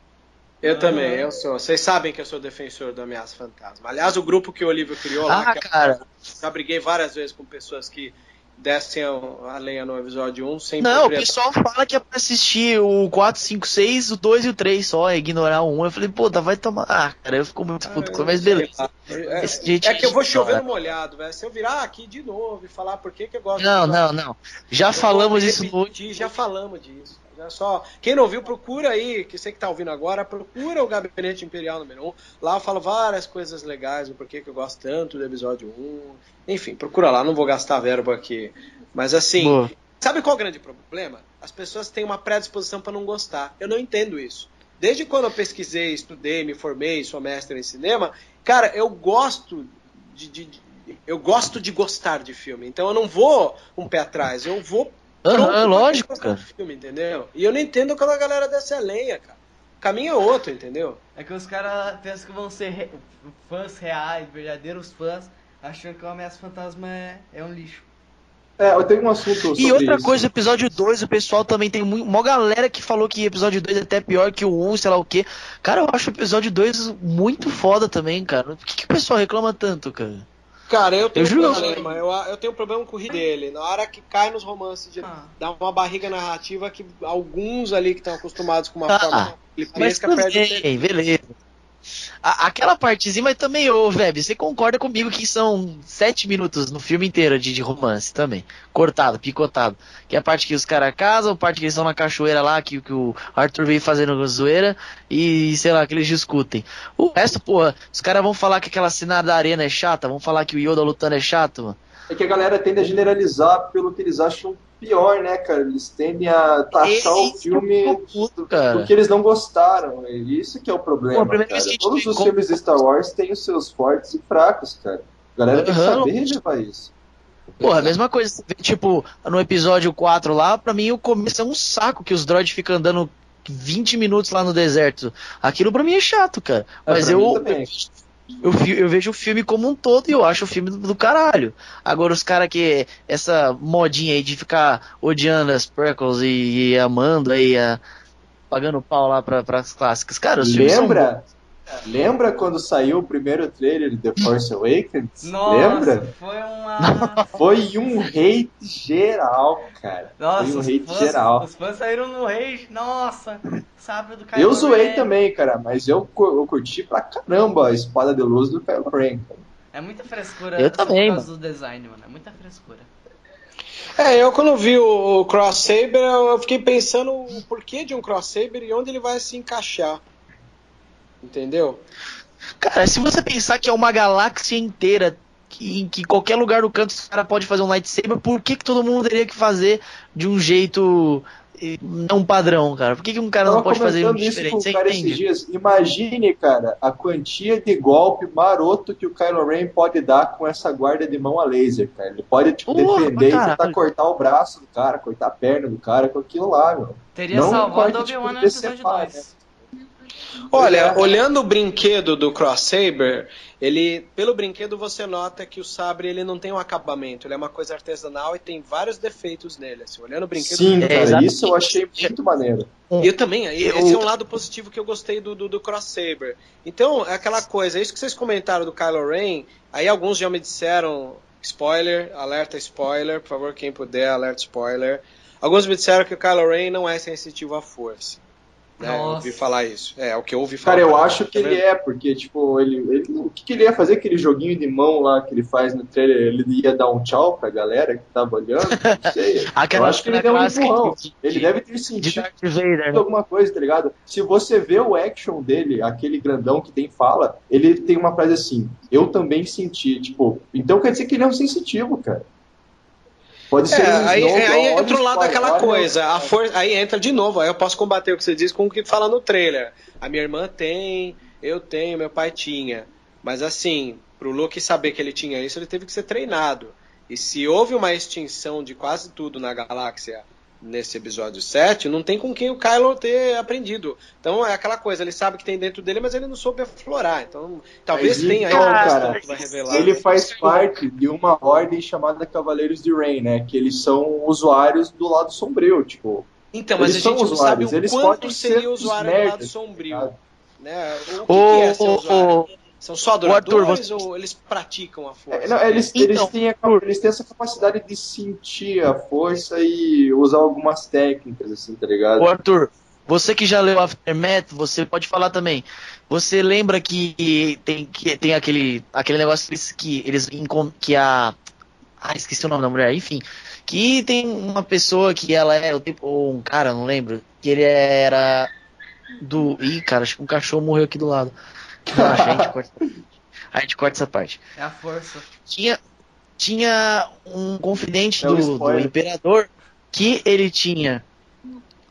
Eu também, eu sou. Vocês sabem que eu sou defensor do Ameaça Fantasma. Aliás, o grupo que o Olívio criou lá, Ah, que cara, já briguei várias vezes com pessoas que descem a, lenha no episódio 1 sem Não, o pessoal fala que é pra assistir o 4, 5, 6, o 2 e o 3 só, é ignorar o 1. Eu falei, pô, tá, vai tomar. Ah, cara, eu fico muito puto, com mas beleza. É, Esse jeito é que eu vou chover no molhado, velho. Se eu virar aqui de novo e falar por que, que eu gosto Não, de não, não. Já Eu falamos isso no Já falamos disso. Já só. Quem não viu, procura aí, que você que tá ouvindo agora, procura o Gabinete Imperial número 1. Lá eu falo várias coisas legais, o porquê que eu gosto tanto do episódio 1. Enfim, procura lá, não vou gastar verbo aqui. Mas assim, Boa. sabe qual é o grande problema? As pessoas têm uma predisposição para não gostar. Eu não entendo isso. Desde quando eu pesquisei, estudei, me formei, sou mestre em cinema, cara, eu gosto de, de- de- eu gosto de gostar de filme. Então eu não vou um pé atrás, eu vou Aham, pra lógico, cara. filme, entendeu? E eu não entendo quando a galera desce a lenha, cara. O caminho é outro, entendeu? É que os caras pensam que vão ser re- fãs reais, verdadeiros fãs, achando que o Ameaça Fantasma é, é um lixo. É, eu tenho um assunto sobre E outra isso. coisa, episódio 2, o pessoal também tem mu- uma galera que falou que episódio 2 é até pior que o 1, sei lá o que. Cara, eu acho o episódio 2 muito foda também, cara. Por que, que o pessoal reclama tanto, cara? Cara, eu tenho Eu um problema. Eu, eu tenho um problema com o rir dele. Na hora que cai nos romances, de, Ah. dá uma barriga narrativa que alguns ali que estão acostumados com uma Ah, forma Mas clipesca tudo perdem o bem, beleza. Aquela partezinha, mas também, ô, Veb, você concorda comigo que são sete minutos no filme inteiro de, de romance também. Cortado, picotado. Que é a parte que os caras casam, a parte que eles estão na cachoeira lá, que, que o Arthur veio fazendo zoeira, e sei lá, que eles discutem. O resto, porra, os caras vão falar que aquela cena da arena é chata, vão falar que o Yoda lutando é chato, mano. É que a galera tende a generalizar pelo que eles acham pior, né, cara? Eles tendem a taxar o Esse filme é um puto, cara. porque eles não gostaram. E isso que é o problema. Pô, gente Todos os filmes de Star Wars têm os seus fortes e fracos, cara. A galera tem que saber relevar isso. Porra, a mesma coisa, tipo, no episódio 4 lá, pra mim o começo é um saco que os droids ficam andando 20 minutos lá no deserto. Aquilo pra mim é chato, cara. É, Mas pra eu, também. Eu, eu vejo o filme como um todo e eu acho o filme do, do caralho. Agora os caras que. Essa modinha aí de ficar odiando as prequels e, e amando aí, a, pagando pau lá pra, pras clássicas. Cara, os Lembra? Lembra quando saiu o primeiro trailer de The Force Awakens? Nossa, Lembra? foi uma. Foi um hate geral, cara. Nossa, Foi um os hate fãs, geral. os fãs saíram no rage. Nossa, sabre do Kylo Eu zoei Ren. também, cara, mas eu, eu curti pra caramba a espada de luz do Kylo Ren. cara. É muita frescura Eu também, por causa do design, mano. É muita frescura. É, eu quando vi o, o Cross Saber, eu fiquei pensando o porquê de um Cross Saber e onde ele vai se encaixar. Entendeu? Cara, se você pensar que é uma galáxia inteira, que em que qualquer lugar do canto o cara pode fazer um lightsaber, por que, que todo mundo teria que fazer de um jeito eh, não padrão, cara? Por que, que um cara não pode fazer um diferente? Você o cara esses entende? dias. Imagine, cara, a quantia de golpe maroto que o Kylo Ren pode dar com essa guarda de mão a laser, cara. Ele pode, tipo, Porra, defender e caralho. tentar cortar o braço do cara, cortar a perna do cara com aquilo lá, meu. Teria Não salvado o Obi-Wan tipo, no episódio decepar, 2. Olha, é. olhando o brinquedo do Cross Saber, ele, pelo brinquedo você nota que o sabre ele não tem um acabamento, ele é uma coisa artesanal e tem vários defeitos nele. Assim, olhando o brinquedo, Sim, É, cara, exatamente. isso eu achei muito maneiro. Eu também, esse é um lado positivo que eu gostei do, do, do Cross Saber. Então, é aquela coisa, é isso que vocês comentaram do Kylo Ren, aí alguns já me disseram, spoiler, alerta spoiler, por favor, quem puder, alerta spoiler. Alguns me disseram que o Kylo Ren não é sensitivo à força. Né? Eu ouvi falar isso. É, é o que eu ouvi falar. Cara, eu acho que Tá ele é, porque, tipo, ele, ele- O que, que ele ia fazer? Aquele joguinho de mão lá que ele faz no trailer, ele ia dar um tchau pra galera que tava olhando? Não sei. Eu acho que ele deu um empurrão. de- Ele de- deve ter de sentido Darth Vader, né? alguma coisa, tá ligado? Se você vê o action dele, aquele grandão que tem fala, ele tem uma frase assim, eu também senti, tipo, então quer dizer que ele é um sensitivo, cara. Pode ser É, um aí, Snoke, aí entra o lado daquela coisa, a for... aí entra de novo, aí eu posso combater o que você diz com o que fala no trailer. A minha irmã tem, eu tenho, meu pai tinha. Mas assim, pro Luke saber que ele tinha isso, ele teve que ser treinado. E se houve uma extinção de quase tudo na galáxia nesse episódio 7, não tem com quem o Kylo ter aprendido. Então é aquela coisa, ele sabe que tem dentro dele, mas ele não soube aflorar. Então talvez Mas tenha aí então, uma questão cara, que vai revelar. Ele faz parte de uma ordem chamada Cavaleiros de Rain, né? Que eles são usuários do lado sombrio, tipo. Então, mas Eles a são gente não sabe usuários, o eles quanto podem seria usuário do lado sombrio. sabe? Né? O que, Ô, que é ser usuário? ô, São só Arthur, adoradores você- ou eles praticam a força? É, não, eles, Então, eles, têm a- eles têm essa capacidade de sentir a força e usar algumas técnicas, assim, tá ligado? Ô Arthur, você que já leu Aftermath, você pode falar também. Você lembra que tem, que tem aquele, aquele negócio que eles, que eles que a ah, esqueci o nome da mulher, enfim, que tem uma pessoa que ela é o tipo ou um cara, não lembro, que ele era do, ih, cara, acho que um cachorro morreu aqui do lado. Relaxa, a gente corta, a gente corta essa parte. É a força. Tinha tinha um confidente É do, do imperador que ele tinha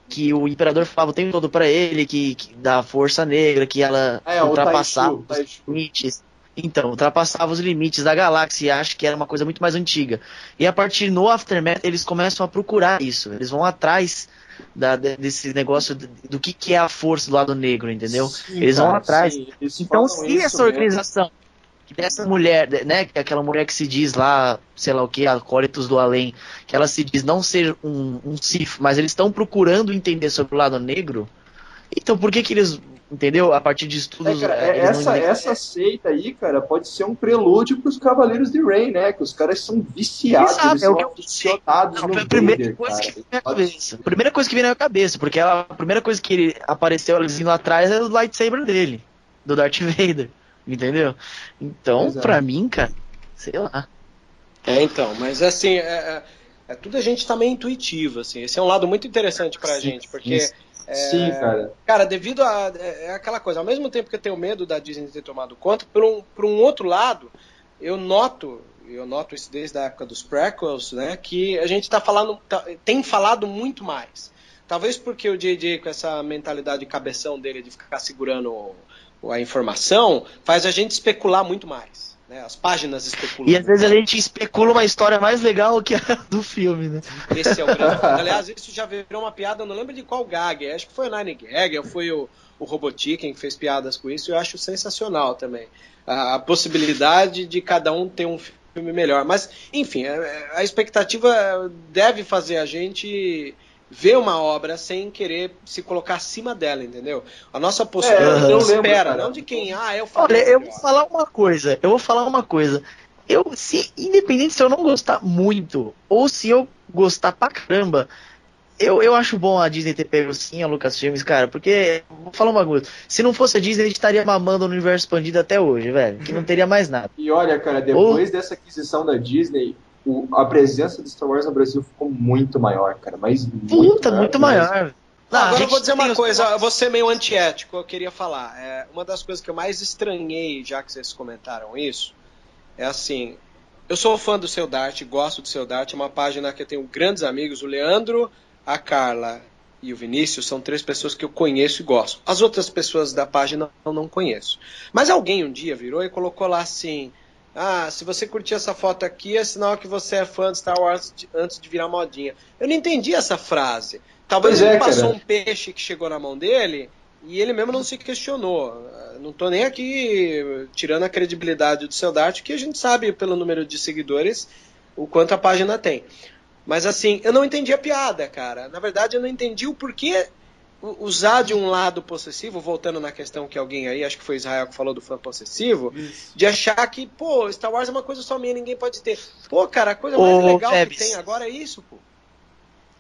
que o imperador falava o tempo todo pra ele que, que da força negra que ela É, ultrapassava os limites então ultrapassava os limites da galáxia e acho que era uma coisa muito mais antiga. E a partir no aftermath eles começam a procurar isso. Eles vão atrás da- de- desse negócio do, que, que é a força do lado negro entendeu? Sim, Eles vão cara, atrás. sim, eles então, se essa organização, dessa mulher, né, é aquela mulher que se diz lá, sei lá o que, acólitos do além, que ela se diz não ser um, um mas eles estão procurando entender sobre o lado negro, então por que que eles, entendeu? A partir de É, estudos... cara, eh, é- não essa, essa seita aí, cara, pode ser um prelúdio pros Cavaleiros de Rey, né? Que os caras são viciados, Exato, eles é o são que eu aficionados Não, no a primeira Vader, coisa cara. que veio na minha cabeça. Primeira coisa que veio na minha cabeça, porque ela- a primeira coisa que ele apareceu assim lá atrás era o lightsaber dele, do Darth Vader, entendeu? Então, Exato. pra mim, cara, sei lá. É, então, mas assim, é, é- é tudo a gente tá meio intuitivo, assim. Esse é um lado muito interessante pra Sim, gente, porque, sim. Sim, cara. cara, devido a. É, é aquela coisa, ao mesmo tempo que eu tenho medo da Disney ter tomado conta, por um, por um outro lado, eu noto, eu noto isso desde a época dos prequels, né, que a gente tá falando, tá- tem falado muito mais. Talvez porque o JJ, com essa mentalidade de cabeção dele de ficar segurando a informação, faz a gente especular muito mais. Né? As páginas especulam. E às vezes a gente especula uma história mais legal que a do filme, né? Esse é o grande. Aliás, isso já virou uma piada, eu não lembro de qual gag. Acho que foi o Nine Gag, ou foi o, o Robotiken que fez piadas com isso, eu acho sensacional também. A, a possibilidade de cada um ter um filme melhor. Mas, enfim, a, a expectativa deve fazer a gente ver uma obra sem querer se colocar acima dela, entendeu? A nossa postura É, eu não lembro, espera, cara. não de quem, ah, eu Olha, falei. eu melhor. vou falar uma coisa, eu vou falar uma coisa. Eu, se, independente se eu não gostar muito, ou se eu gostar pra caramba, eu, eu acho bom a Disney ter pego sim a Lucasfilmes, cara, porque, vou falar uma coisa, se não fosse a Disney, a gente estaria mamando o universo expandido até hoje, velho, que não teria mais nada. E olha, cara, depois dessa aquisição da Disney, o- a presença de Star Wars no Brasil ficou muito maior, cara. Mas muito Puta, maior muito maior. A agora eu vou dizer uma os- coisa, eu vou ser meio antiético, eu queria falar. É, uma das coisas que eu mais estranhei, já que vocês comentaram isso, é assim. Eu sou fã do seu Dart, gosto do seu Dart, é uma página que eu tenho grandes amigos, o Leandro, a Carla e o Vinícius são três pessoas que eu conheço e gosto. As outras pessoas da página eu não conheço. Mas alguém um dia virou e colocou lá assim: Ah, se você curtir essa foto aqui, é sinal que você é fã de Star Wars de- antes de virar modinha. Eu não entendi essa frase. Talvez Pois é, ele passou cara. um peixe que chegou na mão dele e ele mesmo não se questionou. Ah, Não tô nem aqui tirando a credibilidade do seu Dart, que a gente sabe pelo número de seguidores o quanto a página tem. Mas assim, eu não entendi a piada, cara. Na verdade, eu não entendi o porquê usar de um lado possessivo, voltando na questão que alguém aí, acho que foi Israel que falou do fã possessivo, de achar que, pô, Star Wars é uma coisa só minha, ninguém pode ter. Pô, cara, a coisa mais Ô, legal Febs. que tem agora é isso, pô.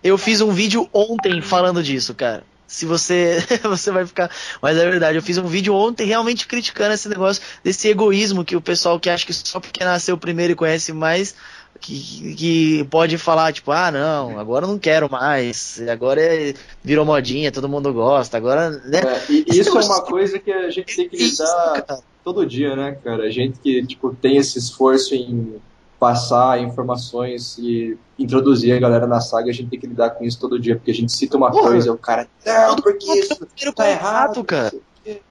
Eu fiz um vídeo ontem falando disso, cara. Se você você vai ficar, mas é verdade, eu fiz um vídeo ontem realmente criticando esse negócio desse egoísmo que o pessoal que acha que só porque nasceu primeiro e conhece mais que, que pode falar tipo, ah, não, agora eu não quero mais, agora é, virou modinha, todo mundo gosta, agora, né? É, e isso é uma coisa que a gente tem que Isso, lidar cara. todo dia, né, cara? A gente que tipo, tem esse esforço em passar informações e introduzir a galera na saga, a gente tem que lidar com isso todo dia, porque a gente cita uma Porra. coisa o cara, não, porque isso tá errado, cara.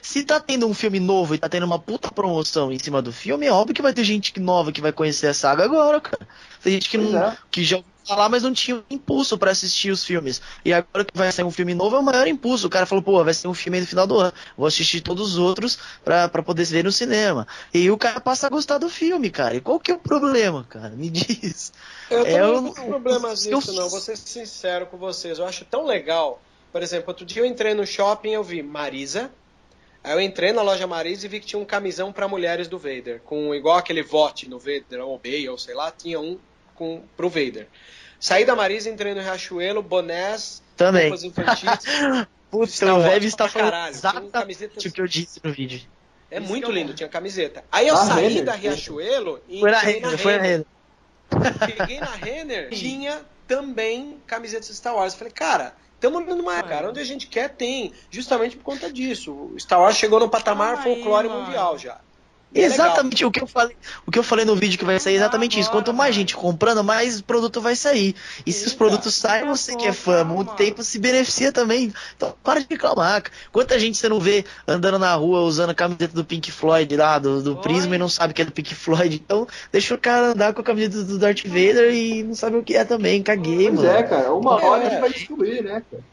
Se tá tendo um filme novo e tá tendo uma puta promoção em cima do filme, é óbvio que vai ter gente nova que vai conhecer a saga agora, cara. Tem gente que, Pois não, é. que já ouviu falar, mas não tinha impulso pra assistir os filmes. E agora que vai sair um filme novo é o maior impulso. O cara falou, pô, vai ser um filme aí no final do ano. Vou assistir todos os outros pra, pra poder ver no cinema. E o cara passa a gostar do filme, cara. E qual que é o problema, cara? Me diz. Eu É, eu não não- tenho problemas eu nisso, não. fiz- Vou ser sincero com vocês. Eu acho tão legal. Por exemplo, outro dia eu entrei no shopping e eu vi Marisa, Aí eu entrei na loja Maris e vi que tinha um camisão para mulheres do Vader, com igual aquele vote no Vader, ou Obey, ou sei lá, tinha um com, pro Vader. Saí da Maris, entrei no Riachuelo, bonés, Também. roupas infantis. Puta, Star o Veb está falando caralho, tinha exatamente camisetas- o que eu disse no vídeo. É Isso muito é lindo, tinha camiseta. Aí eu Ah, saí Renner, da. Riachuelo e Foi na entrei Renner, foi na Renner. Cheguei na Renner, tinha também camisetas de Star Wars. Eu falei, cara, estamos numa cara, onde a gente quer tem, justamente por conta disso. O Star Wars chegou no patamar aí, folclore mano. mundial já. É legal. Exatamente o que eu falei. O que eu falei no vídeo que vai sair é exatamente isso. Quanto mais gente comprando, mais produto vai sair. E se os produtos saem, você que é fã, muito tempo se beneficia também. Então para de reclamar. cara. Quanta gente você não vê andando na rua usando a camiseta do Pink Floyd lá, do, do. Prisma e não sabe que é do Pink Floyd. Então deixa o cara andar com a camiseta do Darth Vader e não sabe o que é também. Caguei, Pois mano. é, cara. Uma É. hora a gente vai descobrir, né, cara?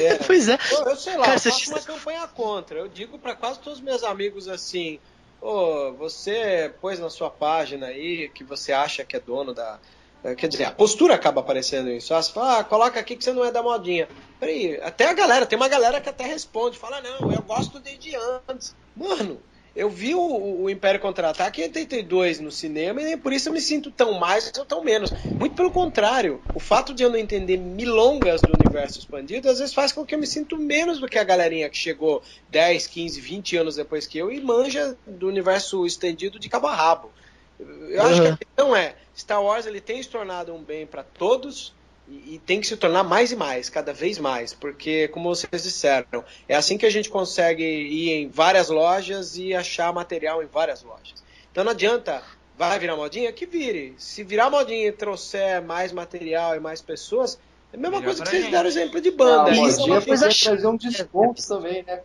É. Pois é. Eu, eu sei lá, Cara, eu você- faço uma campanha contra. Eu digo pra quase todos os meus amigos assim: Ô, você pôs na sua página aí que você acha que é dono da. eh, Quer dizer, a postura acaba aparecendo isso. Ah, Você fala, ah, coloca aqui que você não é da modinha. Peraí, até a galera, tem uma galera que até responde, fala, não, eu gosto desde antes. Mano, eu vi o, o Império Contra-Ataque em 82 no cinema e nem por isso eu me sinto tão mais ou tão menos. Muito pelo contrário, o fato de eu não entender milongas do universo expandido às vezes faz com que eu me sinto menos do que a galerinha que chegou 10, 15, 20 anos depois que eu e manja do universo estendido de cabo a rabo. Eu acho que a Uhum. questão é, Star Wars ele tem se tornado um bem para todos e, e tem que se tornar mais e mais, cada vez mais, porque como vocês disseram, é assim que a gente consegue ir em várias lojas e achar material em várias lojas. Então não adianta, vai virar modinha? Que vire. Se virar modinha e trouxer mais material e mais pessoas, é a mesma Melhor coisa que vocês gente. deram exemplo de banda. isso é Isso é uma coisa chata. trazer um desconto também, né?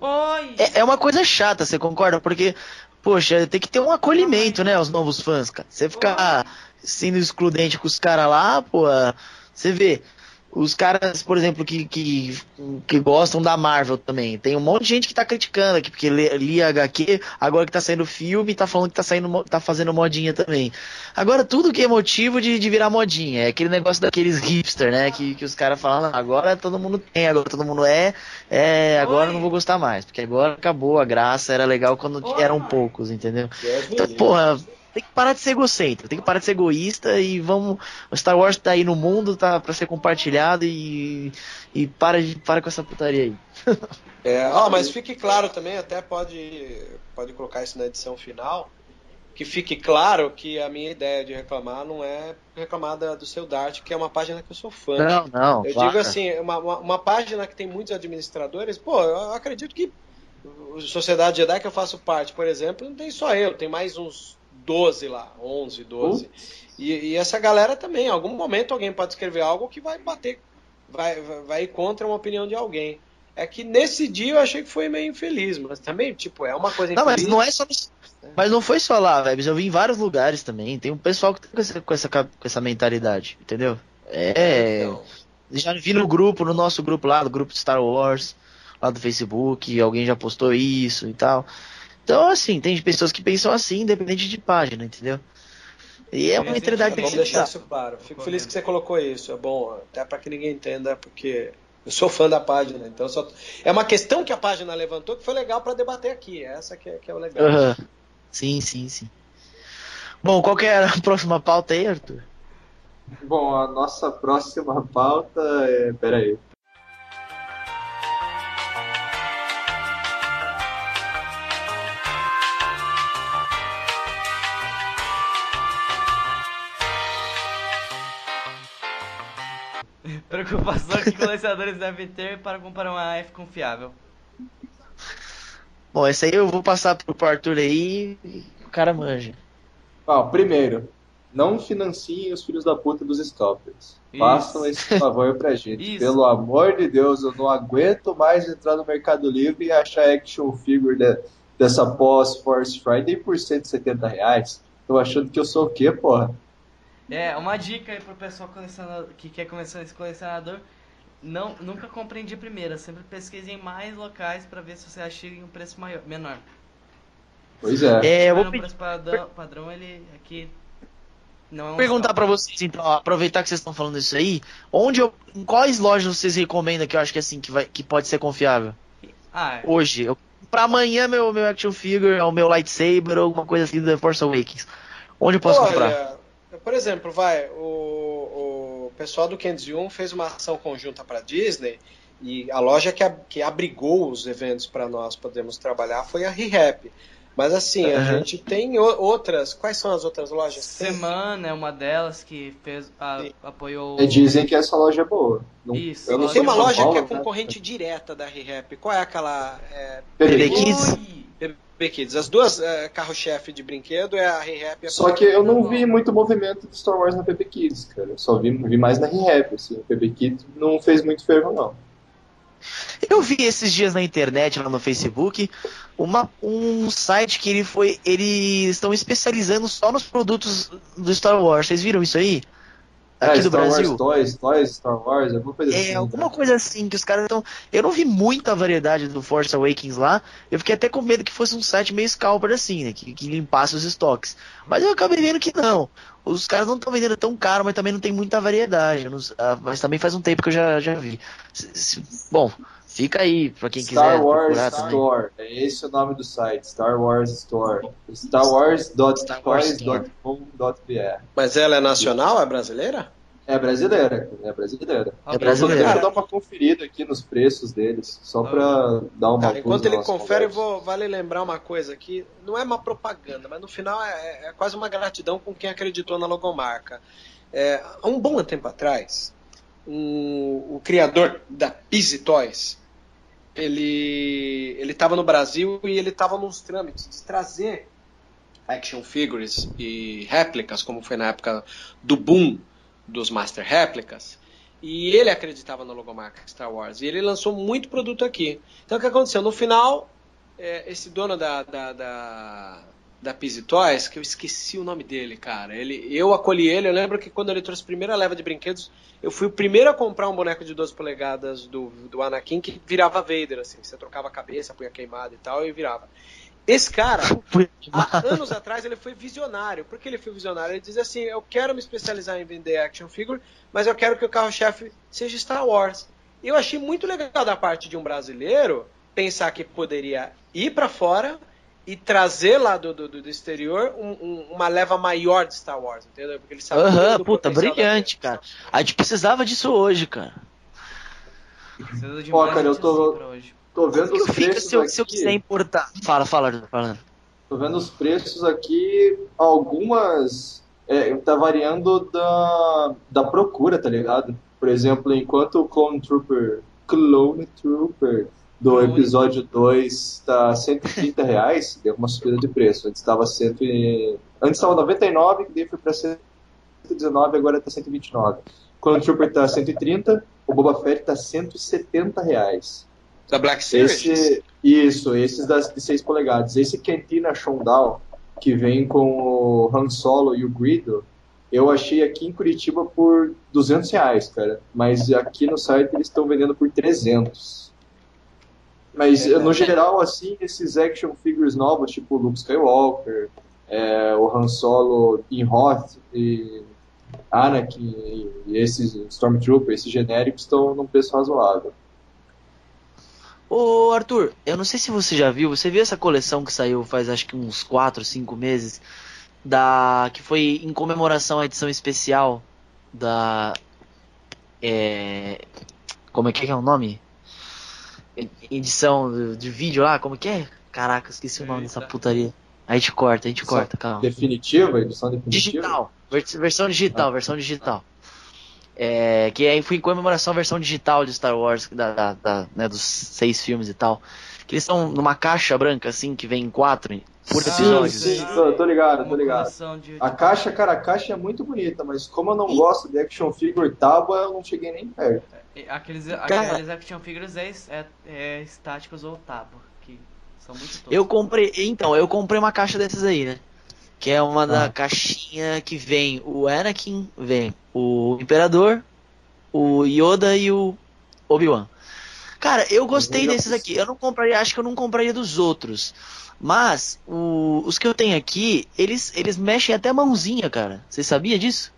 Oi! É, é uma coisa chata, você concorda? Porque, poxa, tem que ter um acolhimento, né, aos novos fãs, cara. Você ficar sendo excludente com os caras lá, pô, você vê. Os caras, por exemplo, que, que, que gostam da Marvel também. Tem um monte de gente que tá criticando aqui, porque lia HQ, agora que tá saindo filme, tá falando que tá, saindo, tá fazendo modinha também. Agora, tudo que é motivo de, de virar modinha. É aquele negócio daqueles hipster, né? Que, que os caras falam, "Não, agora todo mundo tem, agora todo mundo é, é, agora eu não vou gostar mais. Porque agora acabou a graça, era legal quando Oi, eram poucos, entendeu? Então, porra, tem que parar de ser egocêntrico, tem que parar de ser egoísta e vamos. O Star Wars tá aí no mundo, tá pra ser compartilhado e. E para, de, para com essa putaria aí. É, mas fique claro também, até pode, pode colocar isso na edição final, que fique claro que a minha ideia de reclamar não é reclamar da- do seu Dart, que é uma página que eu sou fã. Não, não. eu claro. digo assim, uma, uma, uma página que tem muitos administradores, pô, eu acredito que Sociedade Jedi que eu faço parte, por exemplo, não tem só eu, tem mais uns 12 lá, 11, 12. E, e essa galera também, em algum momento alguém pode escrever algo que vai bater, vai, vai, contra uma opinião de alguém. É que nesse dia eu achei que foi meio infeliz, mas também, tipo, é uma coisa Não, mas não é só. Mas não foi só lá, velho. Eu vi em vários lugares também. Tem um pessoal que tá com essa, com essa, com essa mentalidade, entendeu? É. Então, Já vi no grupo, no nosso grupo lá, do grupo de Star Wars, lá do Facebook, alguém já postou isso e tal. Então, assim, tem pessoas que pensam assim, independente de página, entendeu? E é uma mentalidade que tem vamos que ser deixar isso claro. Fico feliz que você colocou isso. É bom, até para que ninguém entenda, porque eu sou fã da página. Então só... é uma questão que a página levantou que foi legal para debater aqui. Essa que é, que é o legal. Aham. Sim, sim, sim. Bom, qual que é a próxima pauta aí, Arthur? Bom, a nossa próxima pauta é. Pera colecionadores devem ter para comprar uma F confiável. Bom, esse aí eu vou passar pro Arthur aí e o cara manja. Ó, primeiro, não financiem os filhos da puta dos scalpers. Isso. Façam esse favor pra gente. Isso. Pelo amor de Deus, eu não aguento mais entrar no Mercado Livre e achar action figure de- dessa pós Force Friday por 170 reais. Tô achando que eu sou o quê, porra? É, uma dica aí pro pessoal colecionador, que quer começar esse colecionador. Não, nunca compre de primeira, sempre pesquise em mais locais para ver se você acha em um preço maior, menor. Pois é. É, eu vou pedir, preço padrão, padrão ele aqui não é um perguntar pra vocês, então, aproveitar que vocês estão falando isso aí, onde eu, em quais lojas vocês recomendam que eu acho que assim que vai que pode ser confiável? Ah, Hoje. Eu, pra amanhã, meu, meu action figure, o meu lightsaber ou alguma coisa assim da Force Awakens. Onde eu posso comprar? Olha, por exemplo, vai, o pessoal do Kenzion fez uma ação conjunta para Disney e a loja que, ab- que abrigou os eventos para nós podermos trabalhar foi a ReHap. Mas assim, a Aham. gente tem outras. Quais são as outras lojas? Semana é uma delas que fez, a- apoiou. E dizem que essa loja é boa. Não, Isso, eu não Tem sei uma loja que é né? concorrente direta da ReHap. Qual é aquela? É, BB Kids? As duas é, carro-chefe de brinquedo é a ReHap. e a Só que eu não vi muito movimento de Star Wars na PP Kids, cara. Eu só vi, vi mais na Rehab, assim. O PP Kids não fez muito fervo, não. Eu vi esses dias na internet, lá no Facebook, uma, um site que ele foi. Eles estão especializando só nos produtos do Star Wars. Vocês viram isso aí? Aqui É, do Star Brasil? Wars Toys, Toys Star Wars, alguma coisa assim. É, alguma coisa assim, que os caras estão. Eu não vi muita variedade do Force Awakens lá. Eu fiquei até com medo que fosse um site meio scalper assim, né? Que, que limpasse os estoques. Mas eu acabei vendo que não. Os caras não estão vendendo tão caro, mas também não tem muita variedade. Não- ah, mas também faz um tempo que eu já, já vi. Bom, fica aí pra quem quiser Star Wars procurar também. Store, é esse o nome do site, Star Wars Store. Star Store. Mas ela é nacional? É brasileira? É brasileira, é brasileira. alguém- brasileira. Eu vou dar uma conferida aqui nos preços deles, só pra dar uma Cara, enquanto ele confere, vou, vale lembrar uma coisa aqui. Não é uma propaganda, mas no final é, é quase uma gratidão com quem acreditou na logomarca. É, há um bom tempo atrás, um- o criador da Pizzy Toys, ele ele estava no Brasil e ele estava nos trâmites de trazer action figures e réplicas, como foi na época do boom dos Master Réplicas. E ele acreditava na logomarca Star Wars. E ele lançou muito produto aqui. Então o que aconteceu? No final, é, esse dono da, da, da, da Pizzy Toys, que eu esqueci o nome dele, cara. Ele, eu acolhi ele, eu lembro que quando ele trouxe a primeira leva de brinquedos, eu fui o primeiro a comprar um boneco de 12 polegadas do, do Anakin que virava Vader, assim. Você trocava a cabeça, punha queimada e tal, e virava. Esse cara, há anos atrás ele foi visionário. Por que ele foi visionário? Ele diz assim: Eu quero me especializar em vender action figure, mas eu quero que o carro-chefe seja Star Wars. Eu achei muito legal da parte de um brasileiro pensar que poderia ir para fora e trazer lá do, do, do exterior um- um- uma leva maior de Star Wars, entendeu? Porque ele sabia Aham, do puta, brilhante, cara. A gente precisava disso hoje, cara. Precisa de Ó, mais cara, eu tô- assim. Tô vendo os preços se eu, aqui. se eu quiser importar? Fala, fala, fala. Tô vendo os preços aqui, algumas. É, tá variando da, da procura, tá ligado? Por exemplo, enquanto o Clone Trooper. Clone Trooper do episódio 2 tá 130 reais, deu uma subida de preço. Antes estava e... Antes estava 99, que daí foi pra 119, agora tá 129. Clone Trooper tá 130, o Boba Fett tá 170 reais. Da Black Series? Esse, isso, esses das de 6 polegadas. Esse Cantina Showdown, que vem com o Han Solo e o Greedo, eu achei aqui em Curitiba por 200 reais, cara. Mas aqui no site eles estão vendendo por 300. Mas É, no geral, assim, esses action figures novos, tipo o Luke Skywalker, é, o Han Solo em Hoth e Anakin e, e esses Stormtrooper, esses genéricos, estão num preço razoável. Ô Arthur, eu não sei se você já viu, você viu essa coleção que saiu faz acho que uns 4, 5 meses, da que foi em comemoração à edição especial da é, como é que é o nome? Edição de, de vídeo lá, como que é? Caraca, esqueci o nome dessa Eita. putaria. A gente corta, a gente Edição corta, calma. Definitiva, edição definitiva? Digital, vers- versão digital, versão digital. É, que aí foi em comemoração à versão digital de Star Wars, da, da- da, né, dos seis filmes e tal. Que eles estão numa caixa branca, assim, que vem em quatro por Sim, episódio. sim. tô- tô ligado, tô ligado. A caixa, cara, a caixa é muito bonita, mas como eu não gosto de action figure tábua, eu não cheguei nem perto. É, Aqueles, Cara- aqueles action figures é, é, é estáticos ou tábua, que são muito toscos. Eu comprei, então, eu comprei uma caixa dessas aí, né? Que é uma da Ah. caixinha que vem o Anakin, vem o Imperador, o Yoda e o Obi-Wan. Cara, eu gostei desses aqui. Eu não compraria, acho que eu não compraria dos outros. Mas o- os que eu tenho aqui, eles, eles mexem até a mãozinha, cara. Você sabia disso?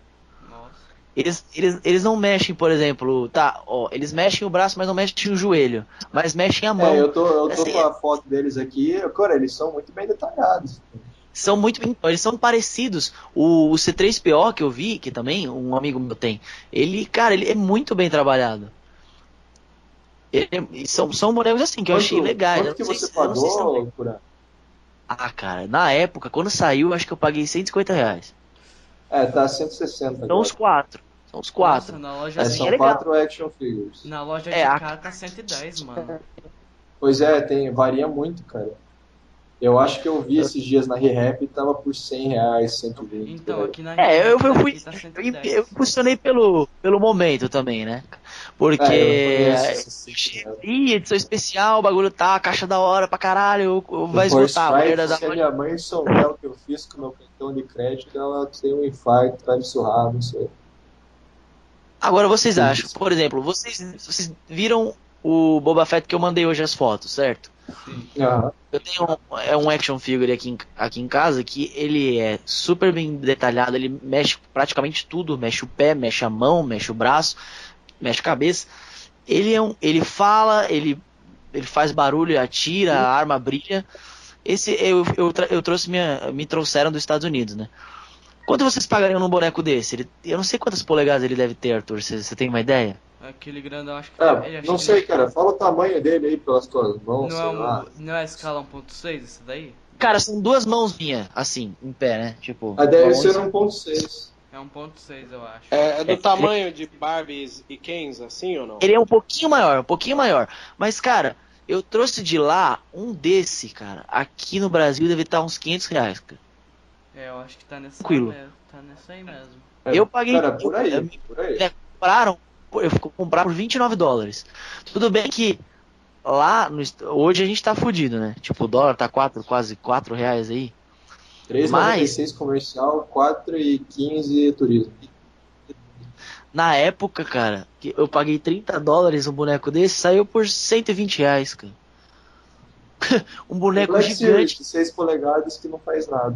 Nossa. Eles, eles, eles não mexem, por exemplo, tá, ó, eles mexem o braço, mas não mexem o joelho, mas mexem a mão. É, eu tô, eu tô Assim, com a foto deles aqui, cara, eles são muito bem detalhados. são muito eles são parecidos. O, o C3PO que eu vi, que também um amigo meu tem, ele, cara, ele é muito bem trabalhado. Ele é- são, são bonecos assim que eu achei legais. Quanto que você se- sei se pagou, Cura? Ah, cara, na época, quando saiu, acho que eu paguei 150 reais. É, tá 160 São agora. os quatro. São os quatro. Nossa, na loja, É, assim, são é legal. quatro action figures. na loja É, de a- cá tá 110, mano. Pois é, tem, varia muito, cara. Eu acho que eu vi esses dias na ReHap e tava por 100 reais, 120. Então, aqui na É, eu, eu fui. tá Eu, 110. eu funcionei pelo, pelo momento também, né? Porque. É, eu Ih, edição especial, o bagulho tá, caixa da hora pra caralho, vai esgotar. Strike, da se a minha mãe souber o que eu fiz com o meu cartão de crédito, ela tem um infarto, vai me surrar, não sei. Agora vocês acham, por exemplo, vocês, vocês viram o Boba Fett que eu mandei hoje as fotos, certo? Aham. Eu tenho um, é um action figure aqui em, aqui em casa que ele é super bem detalhado, ele mexe praticamente tudo, mexe o pé, mexe a mão, mexe o braço, mexe a cabeça. Ele é um, ele fala, ele ele faz barulho, atira, a arma brilha. Esse eu, eu, eu trouxe minha, me trouxeram dos Estados Unidos, né? Quanto vocês pagariam num boneco desse? Ele, eu não sei quantas polegadas ele deve ter, Arthur. Você você tem uma ideia? Aquele grandão, acho que ele- acho não que sei, ele- cara. Fala o tamanho dele aí pelas tuas mãos, Não sei é, lá. um, não é a escala 1.6 esse daí? Cara, são duas mãos minhas, assim, em pé, né? Tipo. Ah, deve ser mão- 1.6. É 1.6, eu acho. É, é do É, tamanho de Barbies e Kens, assim ou não? Ele é um pouquinho maior, um pouquinho maior. Mas, cara, eu trouxe de lá um desse, cara. Aqui no Brasil deve estar uns 500 reais, cara. É, eu acho que tá nessa, Tranquilo. mesmo, tá nessa aí mesmo. É, Eu paguei- Cara, por aí, eu- por aí. É, Compraram, eu fui comprar por 29 dólares. Tudo bem que lá, no, hoje a gente tá fudido, né? Tipo, o dólar tá quatro, quase 4 reais aí. 3,96 comercial, 4,15 turismo. Na época, cara, que eu paguei 30 dólares um boneco desse, saiu por 120 reais, cara. um boneco gigante. Series de 6 polegadas que não faz nada.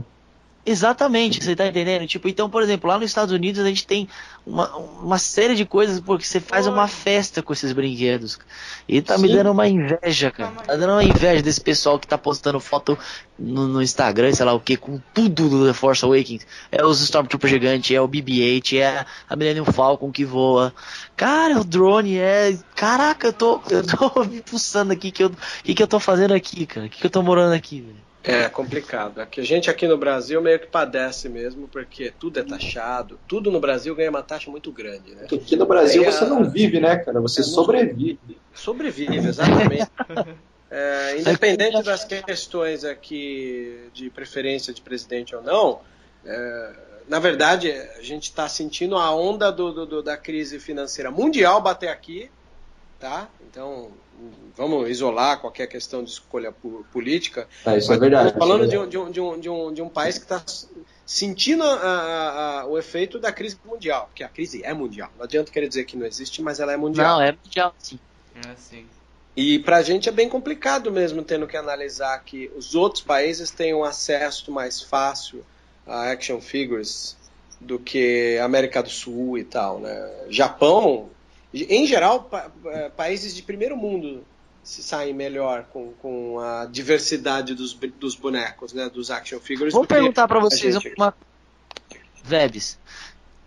Exatamente, você tá entendendo? Tipo, então, por exemplo, lá nos Estados Unidos a gente tem uma, uma série de coisas porque você faz uma festa com esses brinquedos. E tá me Sim. dando uma inveja, cara. Tá dando uma inveja desse pessoal que tá postando foto no, no Instagram, sei lá o que, com tudo do The Force Awakens. É os Stormtrooper gigantes, é o BB-8, é a Millennium Falcon que voa. Cara, o drone é. Caraca, eu tô. Eu tô me pulsando aqui que eu. O que, que eu tô fazendo aqui, cara? O que, que eu tô morando aqui, velho? É complicado. Aqui, a gente aqui no Brasil meio que padece mesmo, porque tudo é taxado. Tudo no Brasil ganha uma taxa muito grande, né? Porque aqui no Brasil É, você não vive, né, cara? Você É, sobrevive. Sobrevive, exatamente. É, independente das questões aqui de preferência de presidente ou não, é, na verdade a gente está sentindo a onda do- do- do- da crise financeira mundial bater aqui, tá? Então vamos isolar qualquer questão de escolha po- política. É, isso é Mas verdade. estamos falando de é um, de, um, de, um, de, um, de um país que está sentindo a- a- a- o efeito da crise mundial, porque a crise é mundial. Não adianta querer dizer que não existe, mas ela é mundial. Não, é mundial, sim. É assim. E pra gente é bem complicado mesmo tendo que analisar que os outros países têm um acesso mais fácil a action figures do que a América do Sul e tal, né? Japão, em geral, pa- eh, países de primeiro mundo se saem melhor com, com a diversidade dos, dos bonecos, né? Dos action figures. Vou perguntar pra vocês gente- uma Vebs.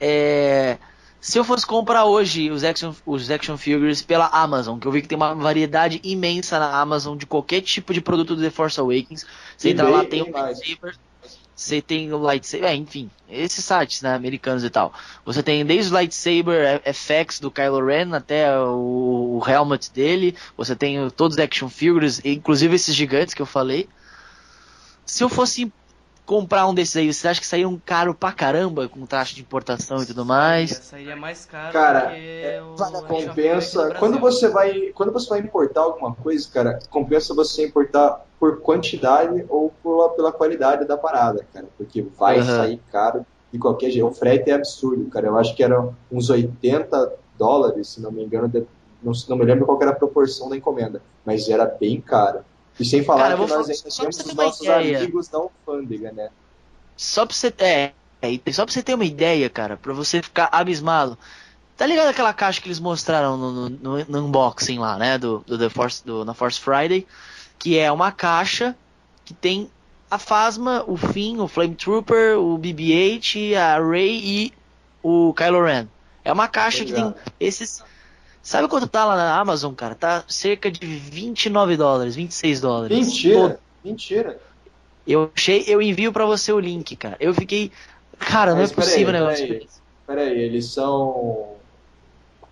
É, se eu fosse comprar hoje os action, os action figures pela Amazon, que eu vi que tem uma variedade imensa na Amazon de qualquer tipo de produto do The Force Awakens. Você entra lá, tem mais. lightsaber, você tem o lightsaber, é, enfim, esses sites, né, americanos e tal. Você tem desde o lightsaber FX do Kylo Ren até o, o helmet dele, você tem todos os action figures, inclusive esses gigantes que eu falei. Se eu fosse comprar um desses aí, você acha que saíram caro pra caramba com taxa de importação e tudo mais? Sairia mais caro Cara, que o Compensa. Quando você vai, quando você vai importar alguma coisa, cara, compensa você importar por quantidade ou por- pela qualidade da parada, cara, porque vai Aham. sair caro de qualquer jeito. O frete é absurdo, cara. Eu acho que era uns 80 dólares, se não me engano, de- não, não me lembro qual era a proporção da encomenda, mas era bem caro. E sem falar Cara, que nós falar- ainda temos os nossos ideia. amigos da alfândega, né? Só pra você. É, É, só pra você ter uma ideia, cara, pra você ficar abismado. Tá ligado aquela caixa que eles mostraram no, no, no- no unboxing lá, né? Do, do, The Force, do, na Force Friday. Que é uma caixa que tem a Phasma, o Finn, o Flame Trooper, o BB-8, a Rey e o Kylo Ren. É uma caixa que tem esses. Sabe quanto tá lá na Amazon, cara? Tá cerca de 29 dólares, 26 dólares. Todo- Mentira, mentira. Eu achei, eu envio pra você o link, cara. Eu fiquei. Cara, não Mas é possível o negócio. peraí. Peraí, eles são.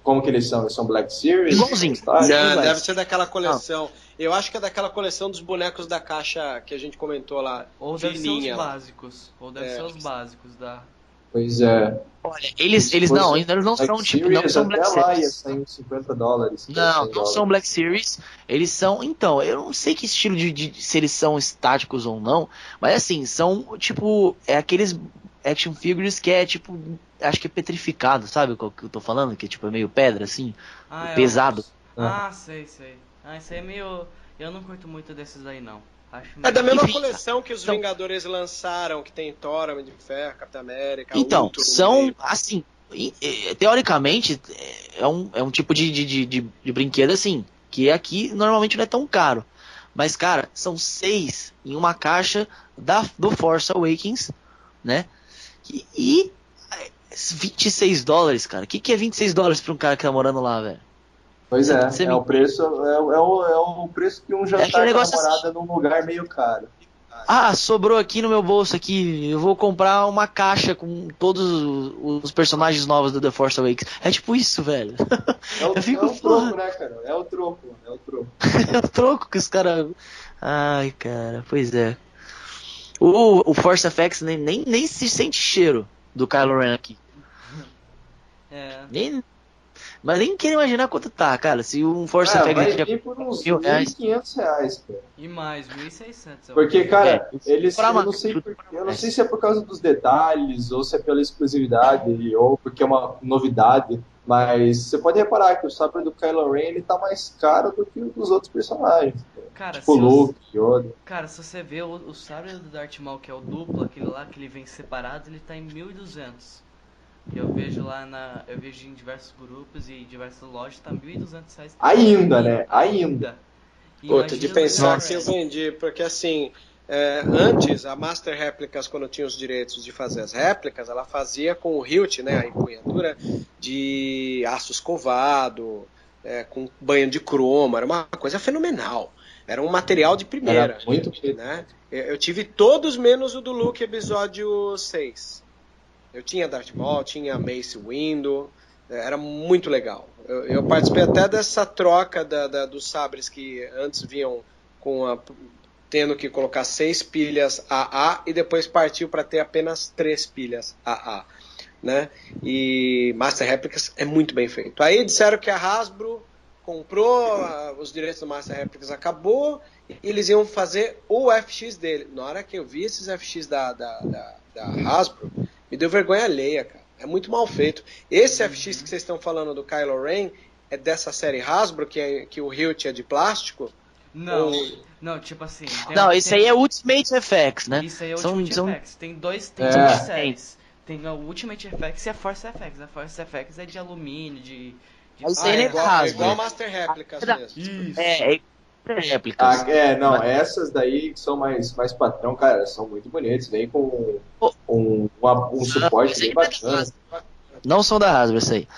Como que eles são? Eles são Black Series? Igualzinho. Tá? Não, deve ser daquela coleção. Eu acho que é daquela coleção dos bonecos da caixa que a gente comentou lá. Ou deve ser Fininha os lá. básicos. Ou deve É. ser os básicos da. Pois é. Olha, eles, eles não, ainda não Black são tipo, não Series, são até Black lá Series. sair uns 50 dólares. Não, 100 não são Black Series. Eles são, então, eu não sei que estilo de, de- se eles são estáticos ou não, mas assim, são tipo, é aqueles action figures que é tipo, acho que é petrificado, sabe qual que eu tô falando? Que é tipo é meio pedra assim, Ah, é pesado. os- Ah, sei, sei. Ah, isso aí é meio. Eu não curto muito desses aí não. Acho É da mesma Enfim, coleção que os então- Vingadores lançaram, que tem Thor, Homem de Ferro, Capitão América. Então, Ultron, são, e- assim, teoricamente, é um, é um tipo de, de, de, de- de brinquedo assim, que aqui normalmente não é tão caro. Mas, cara, são seis em uma caixa da, do Force Awakens, né? E, e é, 26 dólares, cara. O que, que é 26 dólares pra um cara que tá morando lá, velho? Pois é, Você é me- o preço, é, é o, é o preço que um jantar com a negócio namorada num lugar meio caro. Ah, sobrou aqui no meu bolso aqui. Eu vou comprar uma caixa com todos os os personagens novos do The Force Awakens. É tipo isso, velho. É o, Eu fico é o troco, né, cara? É o troco, é o troco. É o troco que os caras. Ai, cara, pois é. O, o Force FX nem, nem, nem se sente cheiro do Kylo Ren aqui. É. Nem, mas nem quero imaginar quanto tá, cara. Se um Force Ah, FX vai vir por uns mil reais. 1.500 reais, cara. E mais, 1.600. eu Porque, cara, É, eles, eu não, sei por, eu não sei se é por causa dos detalhes, ou se é pela exclusividade, ou porque é uma novidade, mas você pode reparar que o sabre do Kylo Ren ele tá mais caro do que o dos outros personagens. Cara, Tipo se você- Luke, Yoda. Cara, se você vê o, o sabre do Darth Maul, que é o duplo, aquele lá que ele vem separado, ele tá em 1.200. Eu vejo lá na. Eu vejo em diversos grupos e diversas lojas, tá 1.200 reais. Ainda, né? Ainda. Puta, de pensar que eu vendi, porque assim, é, antes a Master Réplicas, quando tinha os direitos de fazer as réplicas, ela fazia com o hilt, né, a empunhadura de aço escovado, é, com banho de cromo, era uma coisa fenomenal. Era um material de primeira. Era muito bonito. né? Eu, eu tive todos menos o do Luke episódio 6. Eu tinha Darth Maul, tinha Mace Windu, eh, era muito legal. Eu, eu participei até dessa troca da, da- dos sabres que antes vinham com a, tendo que colocar seis pilhas AA e depois partiu para ter apenas três pilhas AA. Né? E Master Replicas é muito bem feito. Aí disseram que a Hasbro comprou ah, os direitos do Master Replicas, acabou, e eles iam fazer o FX dele. Na hora que eu vi esses FX da, da, da, da Hasbro, me deu vergonha alheia, cara. É muito mal feito. Esse FX que vocês estão falando do Kylo Ren é dessa série Hasbro, que, é, que o hilt é de plástico? Não, Ou- não, tipo assim. Não, esse tem- aí é Ultimate FX, né? Isso aí é São- Ultimate são- FX. Tem dois, tem É. duas séries. Tem o Ultimate FX e a Force FX. A Force FX é de alumínio, de. de Mas isso Ah, é é igual, é igual Master Réplicas Ah, mesmo. Isso. É, é réplicas. Ah, é, não, Mas- essas daí que são mais, mais patrão, cara, são muito bonitas. Vem com um, uma- um suporte bem não é bacana. Não são da Hasbro, essa aí.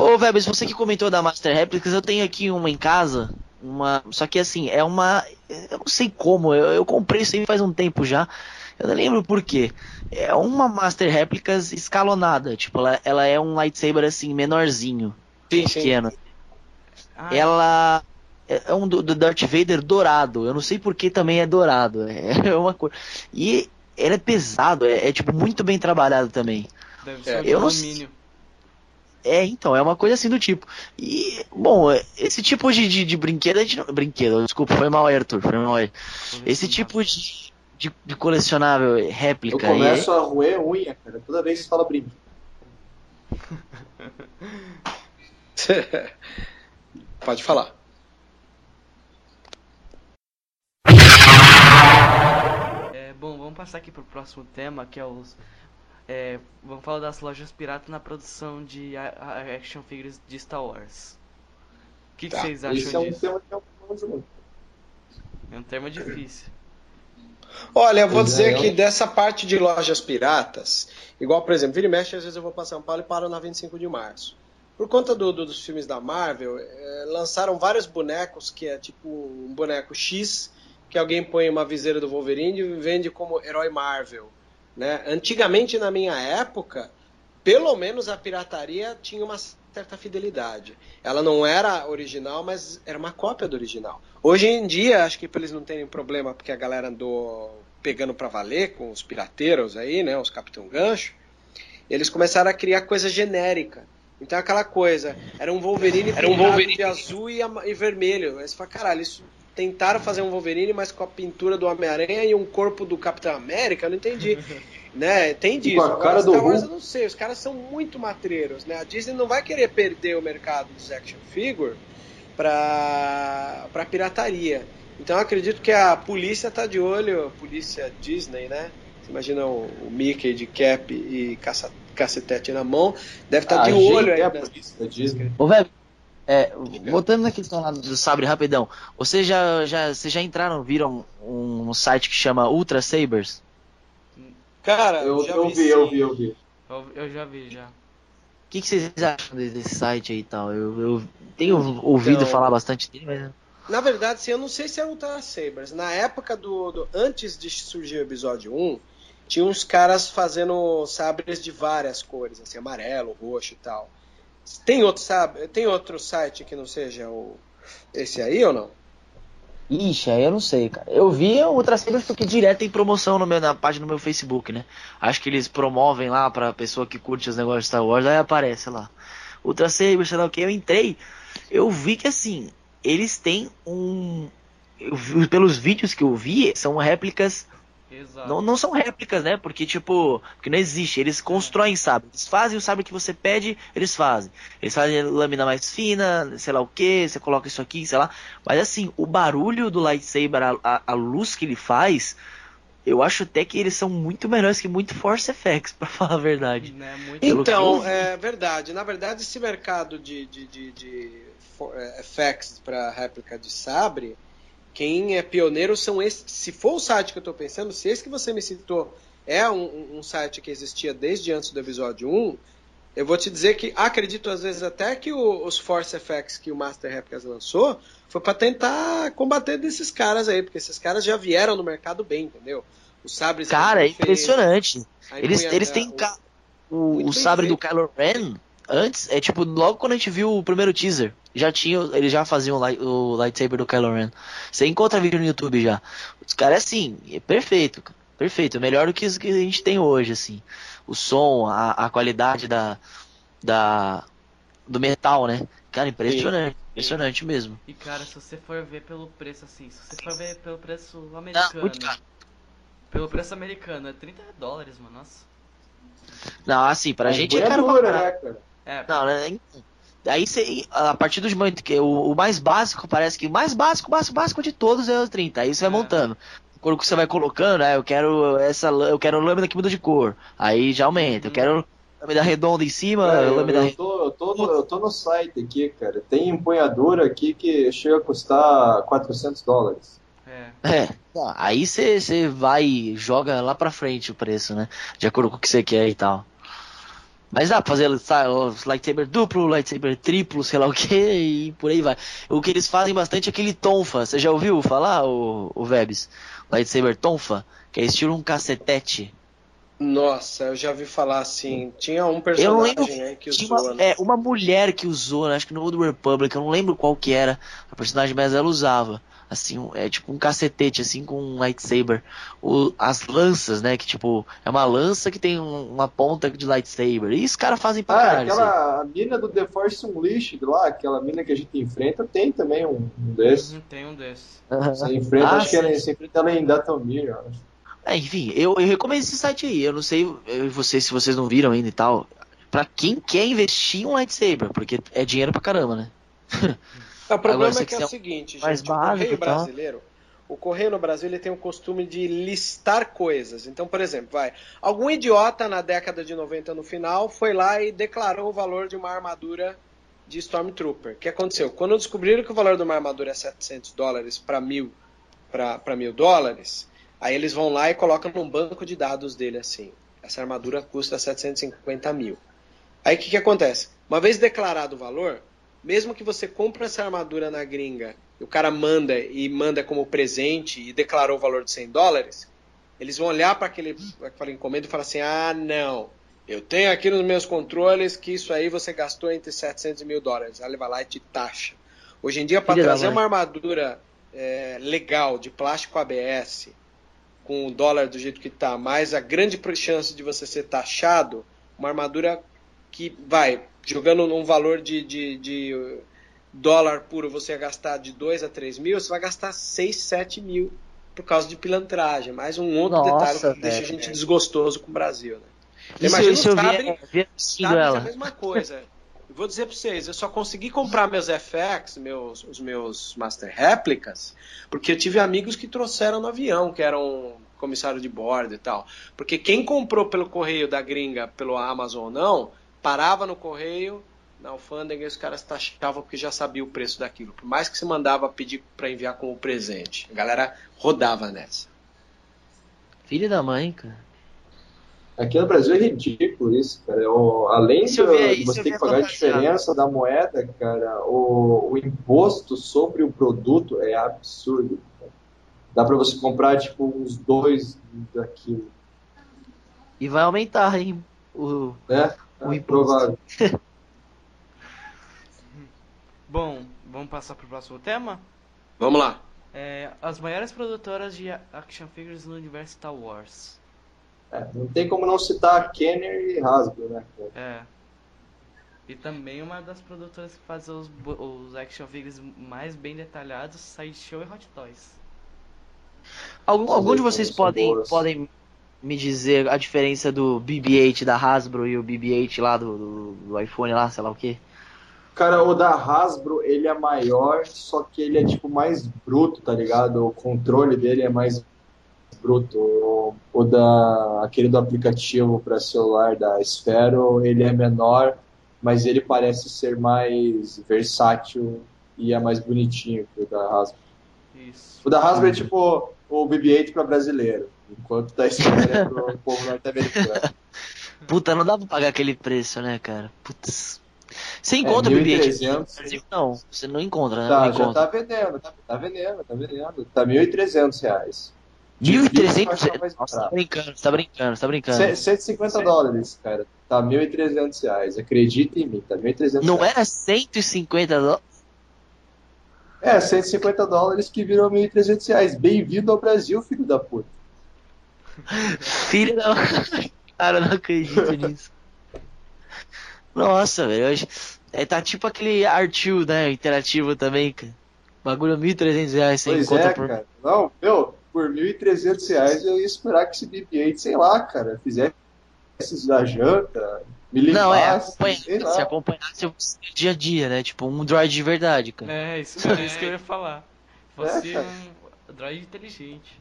Ô, Vebs, você que comentou da Master Replicas, eu tenho aqui uma em casa. Uma, só que assim, é uma. Eu não sei como, eu, eu comprei isso aí faz um tempo já. Eu não lembro por quê. É uma Master Replicas escalonada. Tipo, ela, ela é um lightsaber assim, menorzinho, Sim, sim. pequeno. Ah, Ela é é um do, do Darth Vader dourado. Eu não sei por que também é dourado. É uma cor. E ele é pesado, é, é, tipo muito bem trabalhado também. Deve É, ser de eu não alumínio. É, então, é uma coisa assim do tipo. E, bom, esse tipo de, de, de brinquedo, a gente não. Brinquedo, desculpa, foi mal aí, Arthur, foi mal aí. Esse tipo de, de, de colecionável Eu réplica. começo a roer unha, cara, toda vez que você fala brinco. Pode falar. É, bom, vamos passar aqui pro próximo tema, que é os, É, vamos falar das lojas piratas na produção de a- a- action figures de Star Wars. O que, que Tá, vocês acham Esse é um disso? tema que eu não muito. É um termo difícil. Olha, eu vou dizer é, que dessa parte de lojas piratas, igual, por exemplo, vira e mexe, às vezes eu vou para São Paulo e paro na 25 de março. Por conta do- do- dos filmes da Marvel, eh, lançaram vários bonecos que é tipo um boneco X, que alguém põe uma viseira do Wolverine e vende como herói Marvel. Né? Antigamente, na minha época, pelo menos a pirataria tinha uma certa fidelidade. Ela não era original, mas era uma cópia do original. Hoje em dia, acho que eles não terem problema, porque a galera andou pegando pra valer com os pirateiros aí, né, os Capitão Gancho, eles começaram a criar coisa genérica. Então aquela coisa, era um Wolverine Era um Wolverine. de azul e, e vermelho. Aí você fala, caralho, isso tentaram fazer um Wolverine, mas com a pintura do Homem-Aranha e um corpo do Capitão América, eu não entendi. né? Tem disso. com a Agora, cara do Star Wars Hulk. eu não sei, os caras são muito matreiros, né? A Disney não vai querer perder o mercado dos action figure pra, pra pirataria. Então eu acredito que a polícia tá de olho, a polícia Disney, né? Você imagina o, o Mickey de cap e caça, cacetete na mão, deve estar A de olho aí. é a polícia da Disney. Ô, velho, é, voltando na questão lá do sabre rapidão, vocês já, já, vocês já entraram, viram um, um site que chama Ultra Sabers? Cara, Eu, já eu vi, vi, eu vi, eu vi. Eu, eu já vi já. O que, que vocês acham de- desse site aí e tal? Eu, eu tenho ouvido Então- falar bastante dele, mas. Na verdade, sim, eu não sei se é Ultra Sabers. Na época do, do- Antes de surgir o episódio 1, tinha uns caras fazendo sabres de várias cores, assim, amarelo, roxo e tal. Tem outro, sabe? Tem outro site que não seja o. Esse aí ou não? Ixi, eu não sei, cara. Eu vi o Ultra Sabers porque direto tem promoção no meu, na página do meu Facebook, né? Acho que eles promovem lá pra pessoa que curte os negócios de Star Wars, aí aparece lá. Ultra Sabers, sei lá o que. Eu entrei, eu vi que assim, eles têm um. pelos vídeos que eu vi, são réplicas Exato. Não, não são réplicas, né? Porque, tipo, porque não existe. Eles constroem sabre. Eles fazem o sabre que você pede, eles fazem. Eles fazem lâmina mais fina, sei lá o que, você coloca isso aqui, sei lá. Mas assim, o barulho do lightsaber, a, a, a luz que ele faz, eu acho até que eles são muito melhores que muito Force Effects, pra falar a verdade. Né, que Então, é verdade. Na verdade, esse mercado de, de, de, de é, effects para réplica de sabre, quem é pioneiro são esses. Se for o site que eu estou pensando, se esse que você me citou é um, um site que existia desde antes do episódio 1, eu vou te dizer que acredito às vezes até que o- os Force Effects que o Master Replicas lançou foi para tentar combater desses caras aí, porque esses caras já vieram no mercado bem, entendeu? Os sabres Cara, é impressionante. Eles, eles têm o- ca- o, o sabre do feito. Kylo Ren. Antes, é tipo, logo quando a gente viu o primeiro teaser, já tinha, eles já faziam o, light- o lightsaber do Kylo Ren. Você encontra vídeo no YouTube já. Os caras, assim, é perfeito, cara. Perfeito. Melhor do que os que a gente tem hoje, assim. O som, a, a qualidade da, da, do metal, né? Cara, impressionante. Impressionante mesmo. E cara, se você for ver pelo preço assim, se você for ver pelo preço Não, americano, muito caro. pelo preço americano, é 30 dólares, mano. Nossa. Não, assim, pra A gente é caro pra empunhadura, caralho. né, cara? É, Não, né? Aí você, a partir dos momentos que o, o mais básico, parece que o mais básico, básico, básico de todos é o 30. Aí você vai É. montando. Quando você vai colocando, ah, eu quero essa, eu quero lâmina que muda de cor. Aí já aumenta. Eu Uhum. quero lâmina redonda em cima, Cara, eu, lâmina eu tô, eu, tô no, eu tô no site aqui, cara. Tem empunhadura aqui que chega a custar 400 dólares. é. É, aí você você vai e joga lá pra frente o preço, né? De acordo com o que você quer e tal. Mas dá pra fazer sabe, os lightsaber duplo, lightsaber triplo, sei lá o que, e por aí vai. O que eles fazem bastante é aquele tonfa. Você já ouviu falar, o, o Vebs? Lightsaber tonfa, que é estilo um cacetete. Nossa, eu já vi falar assim. Tinha um Eu não lembro. personagem aí que usou, uma, né? é, uma mulher que usou, né, acho que no Old Republic, eu não lembro qual que era a personagem, mas ela usava. Assim, um- é tipo um cacetete, assim, com um lightsaber. O, as lanças, né, que tipo, é uma lança que tem um- uma ponta de lightsaber. E os caras fazem pra Ah, caralho. aquela a mina do The Force Unleashed lá, aquela mina que a gente enfrenta, tem também um, um desses. Uhum, Tem um desses. Você enfrenta, Ah, acho que ela, sim. você enfrenta ela em Datomir, eu acho. É, enfim, eu, eu recomendo esse site aí. Eu não sei eu vocês se vocês não viram ainda e tal. Pra quem quer investir em um lightsaber, porque é dinheiro pra caramba, né? O problema Agora, é que é o seguinte, mais gente, o básico correio e tal. brasileiro, o correio no Brasil ele tem o costume de listar coisas. Então, por exemplo, vai, algum idiota na década de 90 no final foi lá e declarou o valor de uma armadura de Stormtrooper. O que aconteceu? Quando descobriram que o valor de uma armadura é 700 dólares para mil, para mil dólares, aí eles vão lá e colocam num banco de dados dele assim. Essa armadura custa 750 mil. Aí o que, que acontece? Uma vez declarado o valor, mesmo que você compre essa armadura na gringa o cara manda e manda como presente e declarou o valor de 100 dólares, eles vão olhar para aquele, aquela encomenda e falar assim: ah, não, eu tenho aqui nos meus controles que isso aí você gastou entre 700 e mil dólares. Aí ele vai lá e te taxa. Hoje em dia, para trazer uma armadura é, legal de plástico ABS, com o dólar do jeito que está, mais a grande chance de você ser taxado, uma armadura que vai jogando num valor de, de, de dólar puro você ia gastar de 2 a 3 mil, você vai gastar 6, 7 mil por causa de pilantragem. Mais um outro Nossa, detalhe que deixa a gente desgostoso com o Brasil. Né? Isso, Imagina isso eu Sabre, vi, Sabre é a mesma coisa. Eu vou dizer para vocês, eu só consegui comprar meus FX, meus, os meus Master Réplicas, porque eu tive amigos que trouxeram no avião, que eram comissário de bordo e tal. Porque quem comprou pelo correio da gringa, pelo Amazon ou não, parava no correio, na alfândega, e os caras taxavam porque já sabia o preço daquilo. Por mais que você mandava pedir para enviar como presente. A galera rodava nessa. Filho da mãe, cara. Aqui no Brasil é ridículo isso, cara. O, além de você ter que pagar a diferença da moeda, cara, o, o imposto sobre o produto é absurdo. cara. Dá pra você comprar, tipo, uns dois daquilo, E vai aumentar, hein? O... né? O É imposto. provável. Bom, vamos passar pro próximo tema? Vamos lá. É, as maiores produtoras de action figures no universo Star Wars. É, não tem como não citar Kenner e Hasbro, né? É. E também uma das produtoras que faz os, os action figures mais bem detalhados, Sideshow e Hot Toys. Algum, algum de vocês podem, podem me dizer a diferença do BB-8 da Hasbro e o BB-8 lá do, do, do iPhone lá, sei lá o que? Cara, o da Hasbro, ele é maior, só que ele é, tipo, mais bruto, tá ligado? O controle dele é mais bruto. O, o da, aquele do aplicativo para celular da Sphero, ele é menor, mas ele parece ser mais versátil e é mais bonitinho que o da Hasbro. Isso. O da Hasbro é tipo o BB-8 para brasileiro, enquanto da é pro povo norte-americano. Puta, não dá pra pagar aquele preço, né, cara? Putz. Você É, encontra o BB-8 aqui 1.300. no Brasil? Não, você não encontra, né? Tá, não já encontra. tá vendendo, tá, tá vendendo, tá vendendo. Tá 1.300 reais. 1.300? Difícil mais Nossa, tá brincando, tá brincando, tá brincando. Ce- 150 dólares, cara. Tá 1.300 reais. Acredita em mim, tá 1.300 Não reais. era 150 dólares? É, 150 dólares que virou 1.300 reais. Bem-vindo ao Brasil, filho da puta. Filho da. Cara, eu não acredito nisso. Nossa, velho. hoje- É, tá tipo aquele R2, né? Interativo também, cara. Bagulho 1.300 reais você pois encontra é, por. cara. Não, meu, por 1.300 reais eu ia esperar que esse BB-8, sei lá, cara, fizesse da janta, me Não, é, limpasse, acompanha, se acompanhasse o seu dia a dia, né? Tipo, um droid de verdade, cara. É, isso, é isso que eu ia falar. Você É, é cara. um droid inteligente.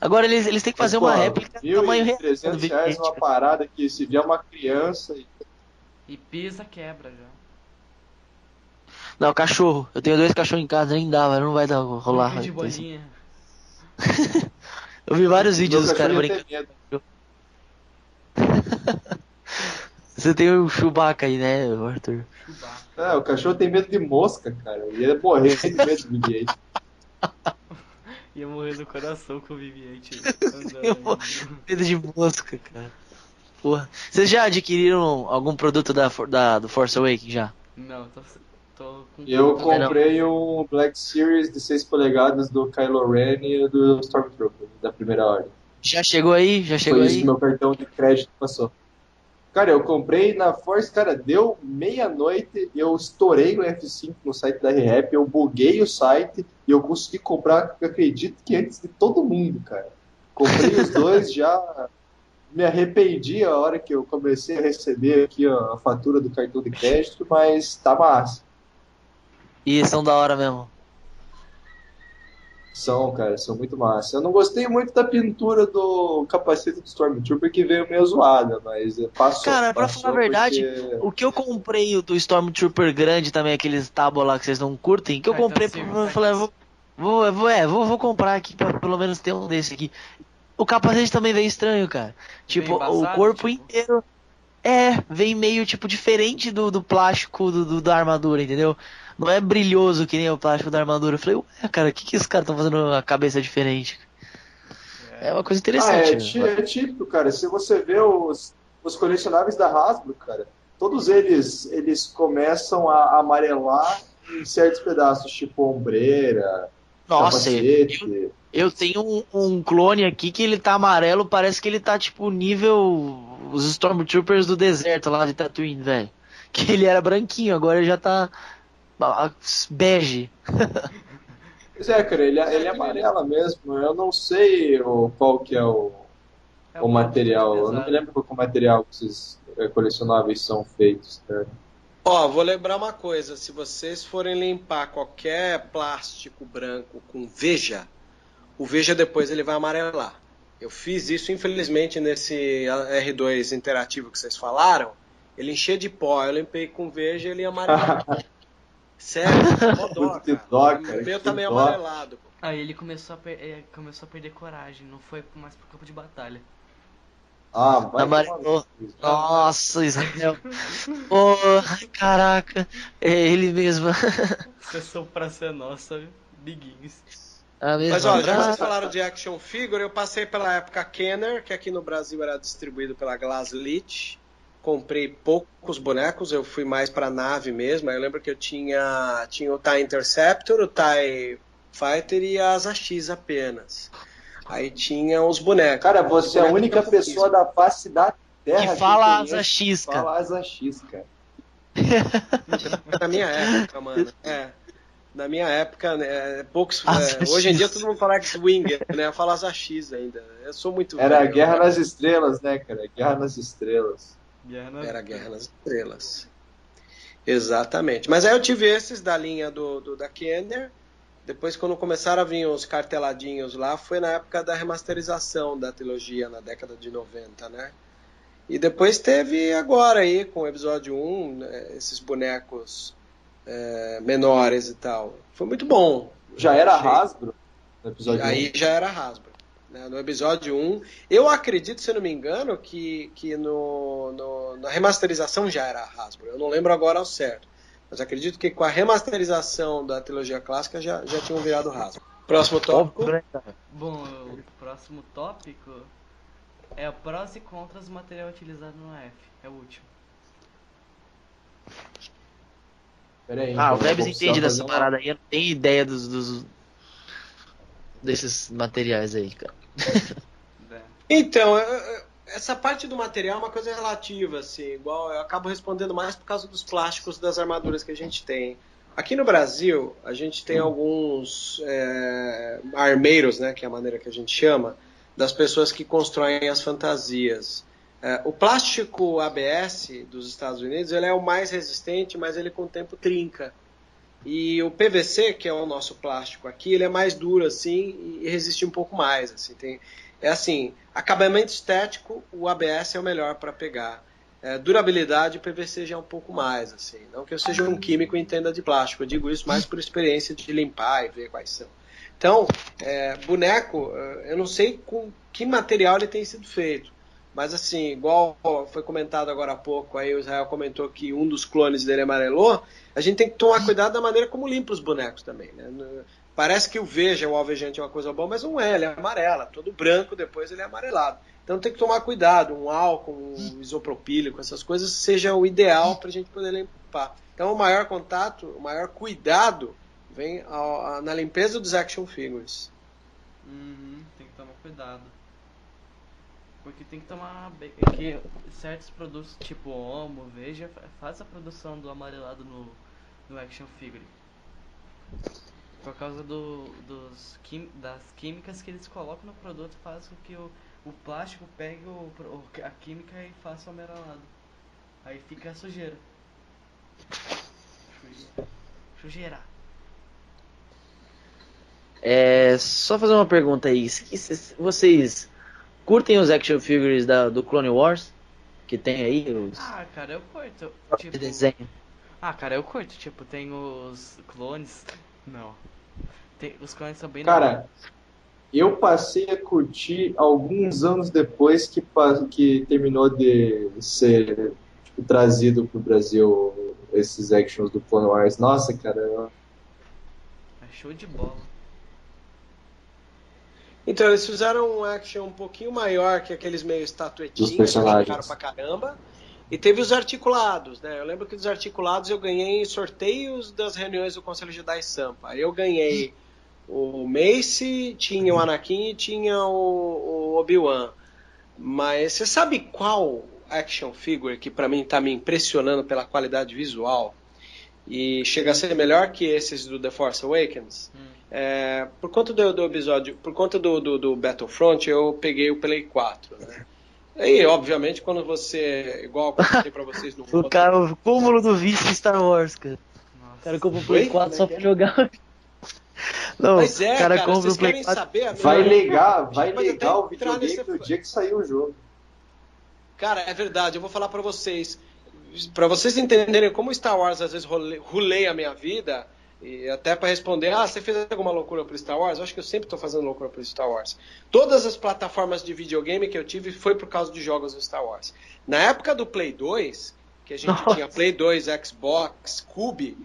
Agora eles, eles têm que fazer Mas, uma pô, réplica do tamanho real. do 1.300 reais BB-8, uma parada que se vier uma criança e E pisa, quebra já. Não, cachorro. Eu tenho dois cachorros em casa, nem dá, mas não vai dar rolar. Grupo de bolinha. Eu vi vários vídeos dos caras brincando. Você tem o Chewbacca aí, né, Arthur? Chewbacca. É, o cachorro tem medo de mosca, cara. Ele ia morrer de medo do BB-8. Ia morrer do coração com o BB-8 Eu andando. vou- Medo de mosca, cara. Porra. Vocês já adquiriram algum produto da, da- do Force Awakens já? Não, tô, tô com. Eu não. comprei um Black Series de 6 polegadas do Kylo Ren e do Stormtrooper, da primeira ordem. Já chegou aí? Já chegou Foi isso aí? que meu cartão de crédito passou. Cara, eu comprei na Force, cara, deu meia-noite, eu estourei o F5 no site da ReHap, eu buguei o site e eu consegui comprar, eu acredito que antes de todo mundo, cara. Comprei os dois, já me arrependi a hora que eu comecei a receber aqui ó, a fatura do cartão de crédito, mas tá massa. E são da hora mesmo. São, cara, são muito massa. Eu não gostei muito da pintura do capacete do Stormtrooper que veio meio zoada, mas passou. Cara, pra passou falar a verdade, porque- o que eu comprei do Stormtrooper grande também, aqueles tábuas lá que vocês não curtem, que eu comprei, Series. eu falei, vou, vou, vou, é, vou, vou comprar aqui pra pelo menos ter um desse aqui. O capacete também veio estranho, cara. Tipo, o corpo tipo? inteiro. É, vem meio, tipo, diferente do, do plástico do, do- da armadura, entendeu? Não é brilhoso que nem o plástico da armadura. Eu falei, ué, cara, o que que esses caras estão fazendo a cabeça diferente? É uma coisa Ah, interessante. é, tí- é típico, cara. Se você vê os, os colecionáveis da Hasbro, cara, todos eles eles começam a amarelar em certos pedaços, tipo ombreira, Nossa, capacete. Eu tenho um, um clone aqui que ele tá amarelo, parece que ele tá tipo nível os Stormtroopers do deserto lá de Tatooine, velho. Que ele era branquinho, agora ele já tá bege. Pois é, cara, ele, ele é amarela mesmo. Eu não sei o, qual que é o, É o material. Eu não me lembro qual é o material que esses colecionáveis são feitos, cara. Ó, vou lembrar uma coisa: se vocês forem limpar qualquer plástico branco com Veja, o Veja depois ele vai amarelar. Eu fiz isso, infelizmente, nesse R2 interativo que vocês falaram. Ele enchia de pó, eu limpei com Veja e ele ia amarelar. Sério, dó, Que cara. dó, O cara, meu que tá meio dó. amarelado. Aí ele começou a, per- é, começou a perder coragem, não foi mais pro campo de batalha. Ah, vai Amarelou. cu. Nossa, Israel. Porra, caraca. É ele mesmo. Sessão pra ser nossa, biguinhos. A mesma Mas ó, já que vocês falaram de action figure, eu passei pela época Kenner, que aqui no Brasil era distribuído pela Glaslit. Comprei poucos bonecos, eu fui mais pra nave mesmo. Aí eu lembro que eu tinha, tinha o TIE Interceptor, o TIE Fighter e a Asa X apenas. Aí tinha os bonecos. Cara, você é a única pessoa da face da Terra Que fala conhece asa X, cara. Fala asa X, cara. Na minha época, mano. É. Na minha época, né, poucos. Asa é, hoje em dia todo mundo fala X-Wing, né? Fala Asa X ainda. Eu sou muito Era a velho. Guerra nas Estrelas, né, cara? Guerra nas Estrelas. Guerra na- Era Guerra nas Estrelas. Exatamente. Mas aí eu tive esses da linha do, do- da Kenner. Depois, quando começaram a vir os carteladinhos lá, foi na época da remasterização da trilogia, na década de 90, né? E depois teve agora aí, com o episódio 1, né, esses bonecos é, menores e tal. Foi muito bom. Já era Achei. Hasbro no episódio Aí já era Hasbro. né? No episódio 1. Eu acredito, se não me engano, que, que no, no- na remasterização já era Hasbro. Eu não lembro agora ao certo. Mas acredito que com a remasterização da trilogia clássica já, já tinham virado Hasbro. Próximo tópico. Né? Bom, o próximo tópico é o prós e contras do material utilizado no AF. É o último. Pera aí, Ah, o vou entende dessa parada aí, eu não tenho ideia dos, dos- desses materiais aí, cara. É. Então, eu- essa parte do material é uma coisa relativa, assim, igual eu acabo respondendo mais por causa dos plásticos das armaduras que a gente tem. Aqui no Brasil, a gente tem alguns é, armeiros, né, que é a maneira que a gente chama, das pessoas que constroem as fantasias. É, o plástico ABS dos Estados Unidos ele é o mais resistente, mas ele com o tempo trinca. E o PVC, que é o nosso plástico aqui, ele é mais duro assim e resiste um pouco mais. Assim, tem, é assim, acabamento estético, o ABS é o melhor para pegar. É, durabilidade, o PVC já é um pouco mais, assim. Não que eu seja um químico e entenda de plástico, eu digo isso mais por experiência de limpar e ver quais são. Então, é, boneco, é, eu não sei com que material ele tem sido feito. Mas assim, igual foi comentado agora há pouco, aí o Israel comentou que um dos clones dele amarelou, a gente tem que tomar cuidado da maneira como limpa os bonecos também, né? Parece que o veja, o alvejante é uma coisa boa, mas não é, ele é amarela, todo branco, depois ele é amarelado. Então tem que tomar cuidado, um álcool, um isopropílico, essas coisas seja o ideal para a gente poder limpar. Então o maior contato, o maior cuidado vem a- na limpeza dos action figures. Uhum, tem que tomar cuidado. Porque tem que tomar é que certos produtos, tipo Homo, Veja, fa- faz a produção do amarelado no, no action figure. Por causa do, dos quim, das químicas que eles colocam no produto, faz com que o, o plástico pegue o, a química e faça o amarelado. Aí fica a sujeira. Sujeira. É, só fazer uma pergunta aí. Vocês curtem os action figures da, do Clone Wars? Que tem aí os Ah, cara, eu curto. de Tipo, desenho? ah, cara, eu curto. Tipo, tem os clones. Não. Tem, os clones são bem Cara, eu passei a curtir alguns anos depois que, que terminou de ser tipo, trazido pro Brasil esses actions do Clone Wars. Nossa, cara, eu- É show de bola. Então, eles fizeram um action um pouquinho maior que aqueles meio estatuetinhos, Dos personagens. que ficaram pra caramba. E teve os articulados, né? Eu lembro que dos articulados eu ganhei em sorteios das reuniões do Conselho Jedi Sampa. Eu ganhei o Mace, tinha o Anakin e tinha o, o Obi-Wan. Mas você sabe qual action figure que pra mim tá me impressionando pela qualidade visual? E chega a ser melhor que esses do The Force Awakens? É, por conta do, do episódio, por conta do, do, do Battlefront, eu peguei o Play 4, né? Aí, obviamente, quando você, igual eu contei pra vocês no O cara, o cúmulo do vício em Star Wars, cara. O Nossa. cara compra o Play Oi? 4 só Como é pra jogar. Não, Mas é, o cara, cara, compra vocês o Play querem 4. saber a vai ligar, vai ligar o videogame nesse- no dia que sair o jogo. Cara, é verdade, eu vou falar pra vocês. Pra vocês entenderem como Star Wars às vezes role- ruleia a minha vida, e até pra responder, ah, você fez alguma loucura pro Star Wars? Eu acho que eu sempre tô fazendo loucura pro Star Wars. Todas as plataformas de videogame que eu tive foi por causa de jogos do Star Wars. Na época do Play 2, que a gente Nossa. tinha Play 2, Xbox, Cube,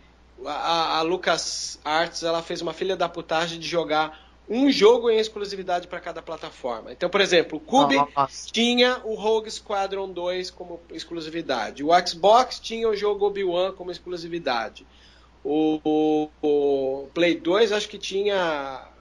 a, a Lucas Arts ela fez uma filha da putagem de jogar um jogo em exclusividade para cada plataforma. Então, por exemplo, o Cube Nossa. tinha o Rogue Squadron 2 como exclusividade. O Xbox tinha o jogo Obi-Wan como exclusividade. O, o- o Play 2 acho que tinha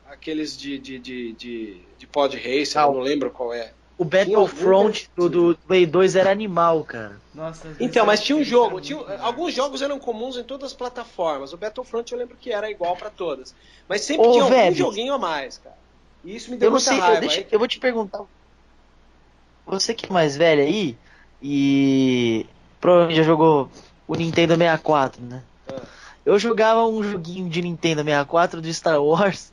aqueles de, de, de, de, de pod racer, Ah, eu não lembro qual é. O Battlefront do, do Play 2 era animal, cara. Nossa, Então, mas tinha um jogo, tinha, alguns jogos eram comuns em todas as plataformas. O Battlefront eu lembro que era igual para todas. Mas sempre Ô, tinha algum velho. joguinho a mais, cara. E isso me deu Eu não muita sei, eu, raiva. deixa- aí- eu vou te perguntar. Você que é mais velho aí e provavelmente já jogou o Nintendo 64, né? Eu jogava um joguinho de Nintendo 64 de Star Wars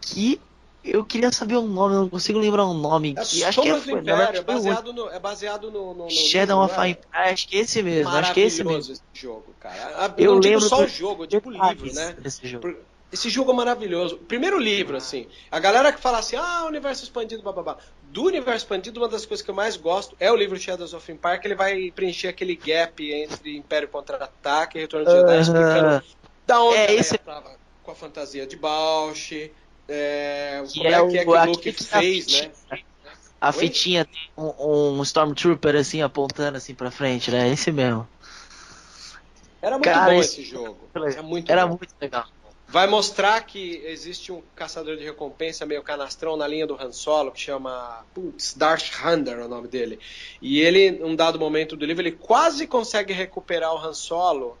que eu queria saber o nome, eu não consigo lembrar o nome. É que, acho que é, foi, Império, é foi o baseado no, é baseado no, no, no Shadow of não é? Empire, acho que é esse mesmo, acho que é esse mesmo. esse jogo, cara. Eu Eu lembro só o jogo, eu digo o livro, né? desse jogo. Por- Esse jogo é maravilhoso. Primeiro livro, assim. A galera que fala assim, ah, universo expandido, bababá. Do universo expandido, uma das coisas que eu mais gosto é o livro Shadows of Empire, que ele vai preencher aquele gap entre Império Contra-Ataque e Retorno de Jedi, Aham. explicando da onde É, esse- tava com a fantasia de Bausch, é, Que como é é que é que o- o Luke fez, fitinha. né? A Oi? fitinha tem um, um Stormtrooper assim apontando assim pra frente, né? Esse mesmo. Era muito Cara, bom esse- jogo. Era Era muito Era bom. muito legal. Vai mostrar que existe um caçador de recompensa meio canastrão na linha do Han Solo que chama putz, Darth Vader é o nome dele. E ele, num dado momento do livro, ele quase consegue recuperar o Han Solo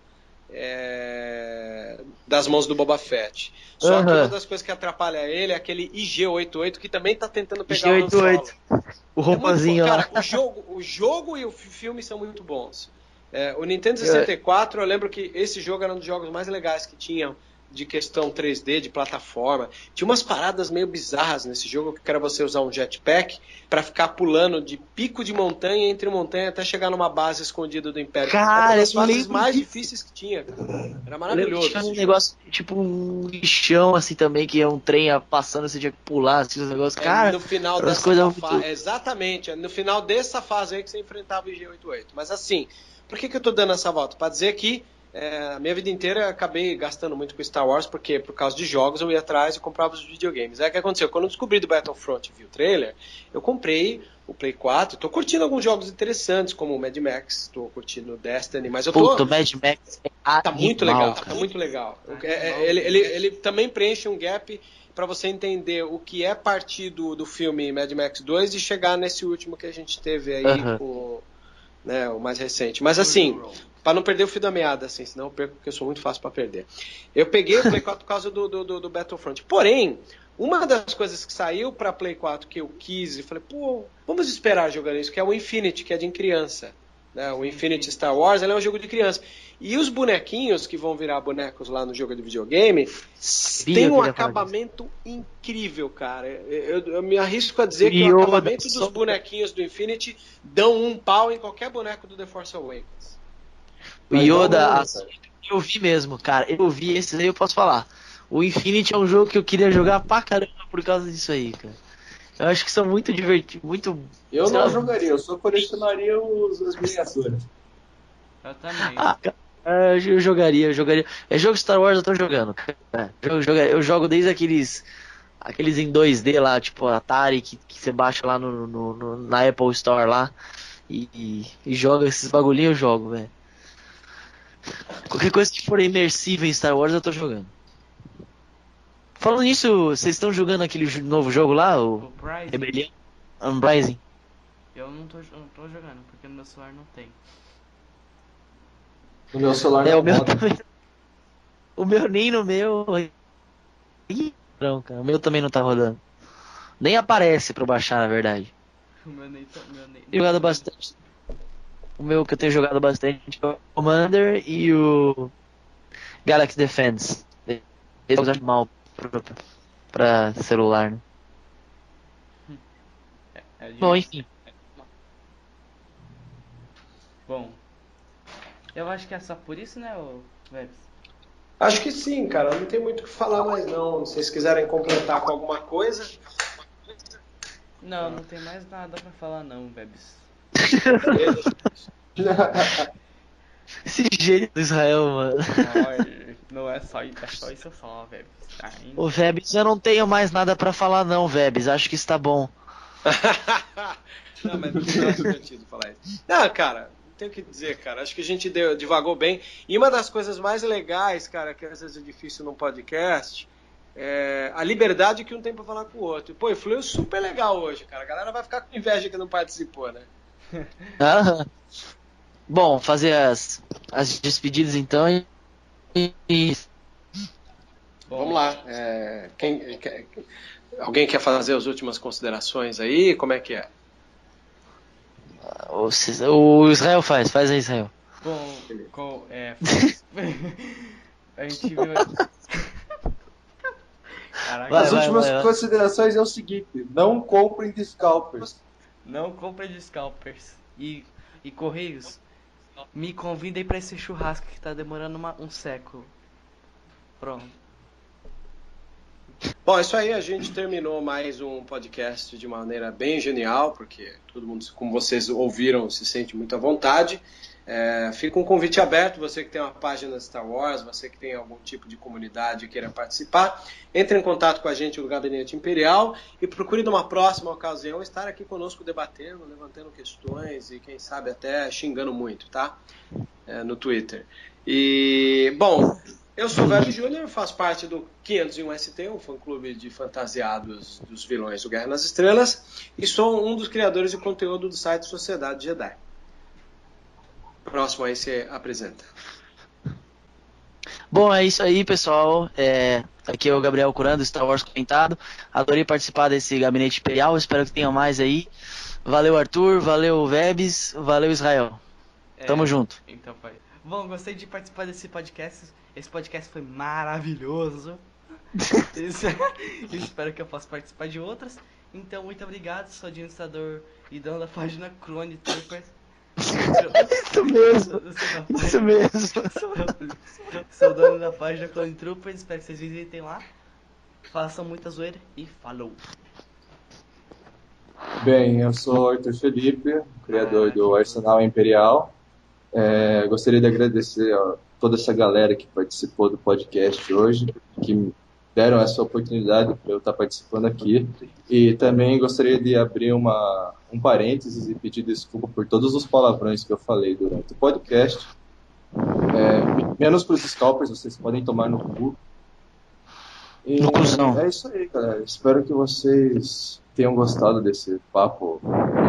é, das mãos do Boba Fett. Só que Aham. uma das coisas que atrapalha ele é aquele IG-88 que também tá tentando pegar o Han Solo. IG-88. O É roupãozinho bom. lá. O jogo, o jogo e o fi- filme são muito bons. É, o Nintendo 64, eu lembro que esse jogo era um dos jogos mais legais que tinham de questão 3D, de plataforma. Tinha umas paradas meio bizarras nesse jogo, que era você usar um jetpack para ficar pulando de pico de montanha entre montanha até chegar numa base escondida do Império. Cara, era uma das fases mais difíceis que tinha. cara. Era maravilhoso. tinha um jogo. negócio, tipo um lixão assim também, que é um trem passando, você tinha que pular, assim, os negócios. É, Cara, no final dessa coisas fase, muito- exatamente, no final dessa fase aí que você enfrentava o IG88. Mas assim, por que, que eu tô dando essa volta? Pra dizer que é, a minha vida inteira eu acabei gastando muito com Star Wars, porque por causa de jogos eu ia atrás e comprava os videogames. Aí o que aconteceu? Quando eu descobri do Battlefront e vi o trailer, eu comprei o Play 4, tô curtindo alguns jogos interessantes, como o Mad Max, tô curtindo o Destiny, mas eu tô. puto, o Mad Max é Tá muito animal, legal, cara. tá muito legal. Tá É- é- ele, ele, ele também preenche um gap para você entender o que é partir do, do filme Mad Max 2 e chegar nesse último que a gente teve aí com né, o mais recente. Mas assim, para não perder o fio da meada, assim, senão eu perco porque eu sou muito fácil para perder. Eu peguei o Play 4 por causa do, do, do, do Battlefront. Porém, uma das coisas que saiu para Play 4 que eu quis e falei, pô, vamos esperar jogando isso, que é o Infinity, que é de criança. né, o Infinity Star Wars, ele é um jogo de criança. E os bonequinhos que vão virar bonecos lá no jogo de videogame tem um acabamento incrível, cara. Eu, eu, me arrisco a dizer que o acabamento dos bonequinhos do Infinity dão um pau em qualquer boneco do The Force Awakens. O Yoda, assim, eu vi mesmo, cara. Eu vi esse aí, eu posso falar. O Infinity é um jogo que eu queria jogar pra caramba por causa disso aí, cara. Eu acho que são muito divertidos, muito. Eu não jogaria, eu só colecionaria os, as miniaturas. Eu também. Ah, cara, eu jogaria, eu jogaria. É jogo Star Wars eu tô jogando, cara. Eu, jogo, eu jogo desde aqueles. Aqueles em 2D lá, tipo Atari, que, que você baixa lá no, no, no na Apple Store lá. E, e, e joga esses bagulhinhos, eu jogo, velho. Qualquer coisa que for imersiva em Star Wars eu tô jogando. Falando nisso, vocês estão jogando aquele novo jogo lá, o, O? Unrising? eu não tô, eu não tô jogando, porque no meu celular não tem. No meu celular É, não o meu também. O meu nem no meu. Ih, não, cara. O meu também não tá rodando. Nem aparece pra eu baixar, na verdade. O meu nem tá. Meu nem, jogado bastante. O meu que eu tenho jogado bastante é o Commander e o Galaxy Defense. Eles usam mal pra, pra celular, né? É de- Bom, enfim. Bom. Eu acho que é só por isso, né, o Vebs? Acho que sim, cara. Não tem muito o que falar mais não. Se vocês quiserem completar com alguma coisa. Não, não tem mais nada pra falar não, Vebs. Esse gênio do Israel, mano. Não é só, é só isso só, Vebs. Ainda. Ô, Vebs, eu não tenho mais nada pra falar, não, Vebs. Acho que está bom. não, mas não é divertido falar isso. Não, cara, não tenho o que dizer, cara. Acho que a gente deu, divagou bem. E uma das coisas mais legais, cara, que às vezes é difícil num podcast, é a liberdade que um tem pra falar com o outro. Pô, e fluiu super legal hoje, cara. A galera vai ficar com inveja que não participou, né? Aham. Bom, fazer as, as despedidas então e. e- Bom, Vamos lá. é, quem, quer- alguém quer fazer as últimas considerações aí? Como é que é? O, o Israel faz, faz aí, Israel. Bom, com, é, a gente viu. Caraca, As vai, últimas vai, vai. considerações é o seguinte: não comprem de scalpers. Não compre de scalpers. E, e Correios, me convidem pra esse churrasco que tá demorando uma- um século. Pronto. Bom, isso aí, a gente terminou mais um podcast de maneira bem genial, porque todo mundo, como vocês ouviram, se sente muito à vontade. É, fica um convite aberto, você que tem uma página Star Wars, você que tem algum tipo de comunidade e queira participar, entre em contato com a gente no Gabinete Imperial e procure numa próxima ocasião estar aqui conosco debatendo, levantando questões e quem sabe até xingando muito, tá? É, no Twitter. E, bom, eu sou o Velho Júnior, faço parte do 501 ST, um fã-clube de fantasiados dos vilões do Guerra nas Estrelas, e sou um dos criadores de conteúdo do site Sociedade Jedi. Próximo aí você apresenta. Bom, é isso aí, pessoal. É, aqui é o Gabriel Curando, Star Wars comentado. Adorei participar desse gabinete imperial. Espero que tenham mais aí. Valeu, Arthur. Valeu, Vebs. Valeu, Israel. Tamo É, junto. Então foi. Bom, gostei de participar desse podcast. Esse podcast foi maravilhoso. Isso- Espero que eu possa participar de outras. Então, muito obrigado. Sou administrador e dono da página Clone Troopers. Isso mesmo. Isso mesmo. Sou dono da página Clone Troopers. Espero que vocês visitem lá. Façam muita zoeira e falou. Bem, eu sou Arthur Felipe, criador do Arsenal Imperial. É, gostaria de agradecer a toda essa galera que participou do podcast hoje, que me deram essa oportunidade para eu estar participando aqui. E também gostaria de abrir uma, um parênteses e pedir desculpa por todos os palavrões que eu falei durante o podcast. É, menos para os scalpers, vocês podem tomar no cu. E No cuzão. É isso aí, galera. Espero que vocês tenham gostado desse papo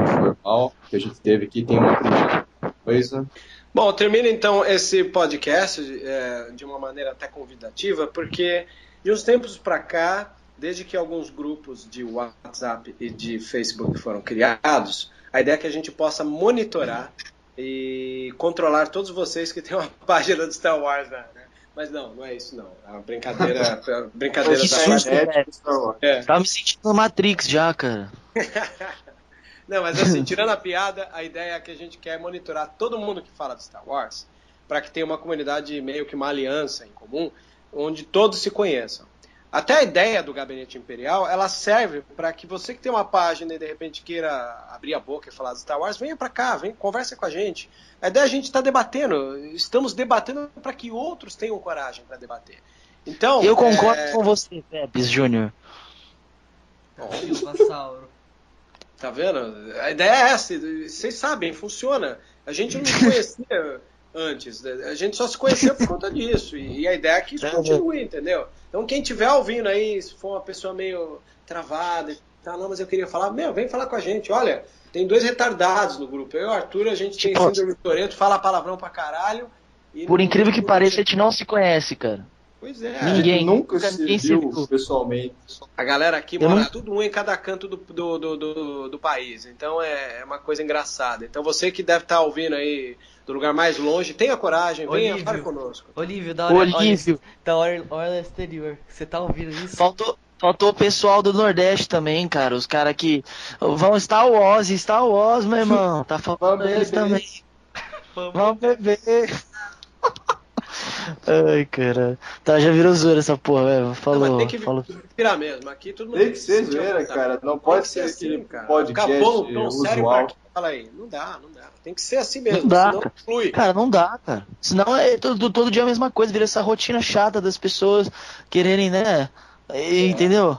informal que a gente teve aqui. Tenham aprendido coisa. Bom, termina então esse podcast é, de uma maneira até convidativa, porque de uns tempos para cá, desde que alguns grupos de WhatsApp e de Facebook foram criados, a ideia é que a gente possa monitorar e controlar todos vocês que têm uma página do Star Wars, né? Mas não, não é isso não. É uma brincadeira, é brincadeira Que da susto, Wars. É. Tava me sentindo no Matrix já, cara. Não, mas assim, tirando a piada, a ideia é que a gente quer monitorar todo mundo que fala de Star Wars para que tenha uma comunidade meio que uma aliança em comum, onde todos se conheçam. Até a ideia do Gabinete Imperial, ela serve para que você que tem uma página e de repente queira abrir a boca e falar de Star Wars, venha para cá, vem, conversa com a gente. A ideia é a gente estar debatendo, estamos debatendo para que outros tenham coragem para debater. Então, Eu concordo é, com você, Pepes Júnior. Dinossauro. Tá vendo? A ideia é essa, vocês sabem, funciona. A gente não conhecia antes, a gente só se conheceu por conta disso. E a ideia é que isso É, continue, entendeu? Então quem estiver ouvindo aí, se for uma pessoa meio travada e tal, não, mas eu queria falar, meu, vem falar com a gente. Olha, tem dois retardados no grupo. Eu e o Arthur, a gente tem síndrome do Toreto, fala palavrão pra caralho. e Por incrível que pareça, a gente não se conhece, cara. Pois é. A gente Ninguém. nunca nunca se ninguém se viu viu. pessoalmente. A galera aqui mora não- tudo um em cada canto do, do, do, do, do país. Então é, é uma coisa engraçada. Então você que deve estar ouvindo aí do lugar mais longe, tenha coragem, venha, Olívio. fale conosco. Olívio, da hora, Olívio. da hora, hora exterior. Você tá ouvindo isso? Faltou, faltou o pessoal do Nordeste também, cara. Os caras que vão Star Wars, Star Wars, meu irmão. Tá faltando Vamos eles beber. também. Vamos beber. Ai, cara. Tá, já virou zoeira essa porra, velho. Não, Falou, mas tem que falou. virar mesmo. Aqui mundo Tem que ser zoeira, cara. Não pode ser aquele assim, cara. podcast Acabou tom sério pra? Fala aí. Não dá, não dá. Tem que ser assim mesmo. Não dá, senão cara. flui. Cara, não dá, cara. Senão é todo, todo dia a mesma coisa, vira essa rotina chata das pessoas quererem, né? E- Entendeu?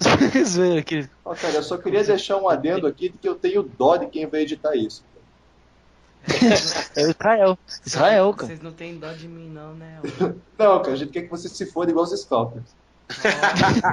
Zoeira, que- Ó, cara, eu só queria deixar um adendo aqui de que eu tenho dó de quem vai editar isso. É o Israel. Israel, cara. Vocês não têm dó de mim, não, né? Não, cara, a gente quer que você se foda igual os Scalpers. Ó.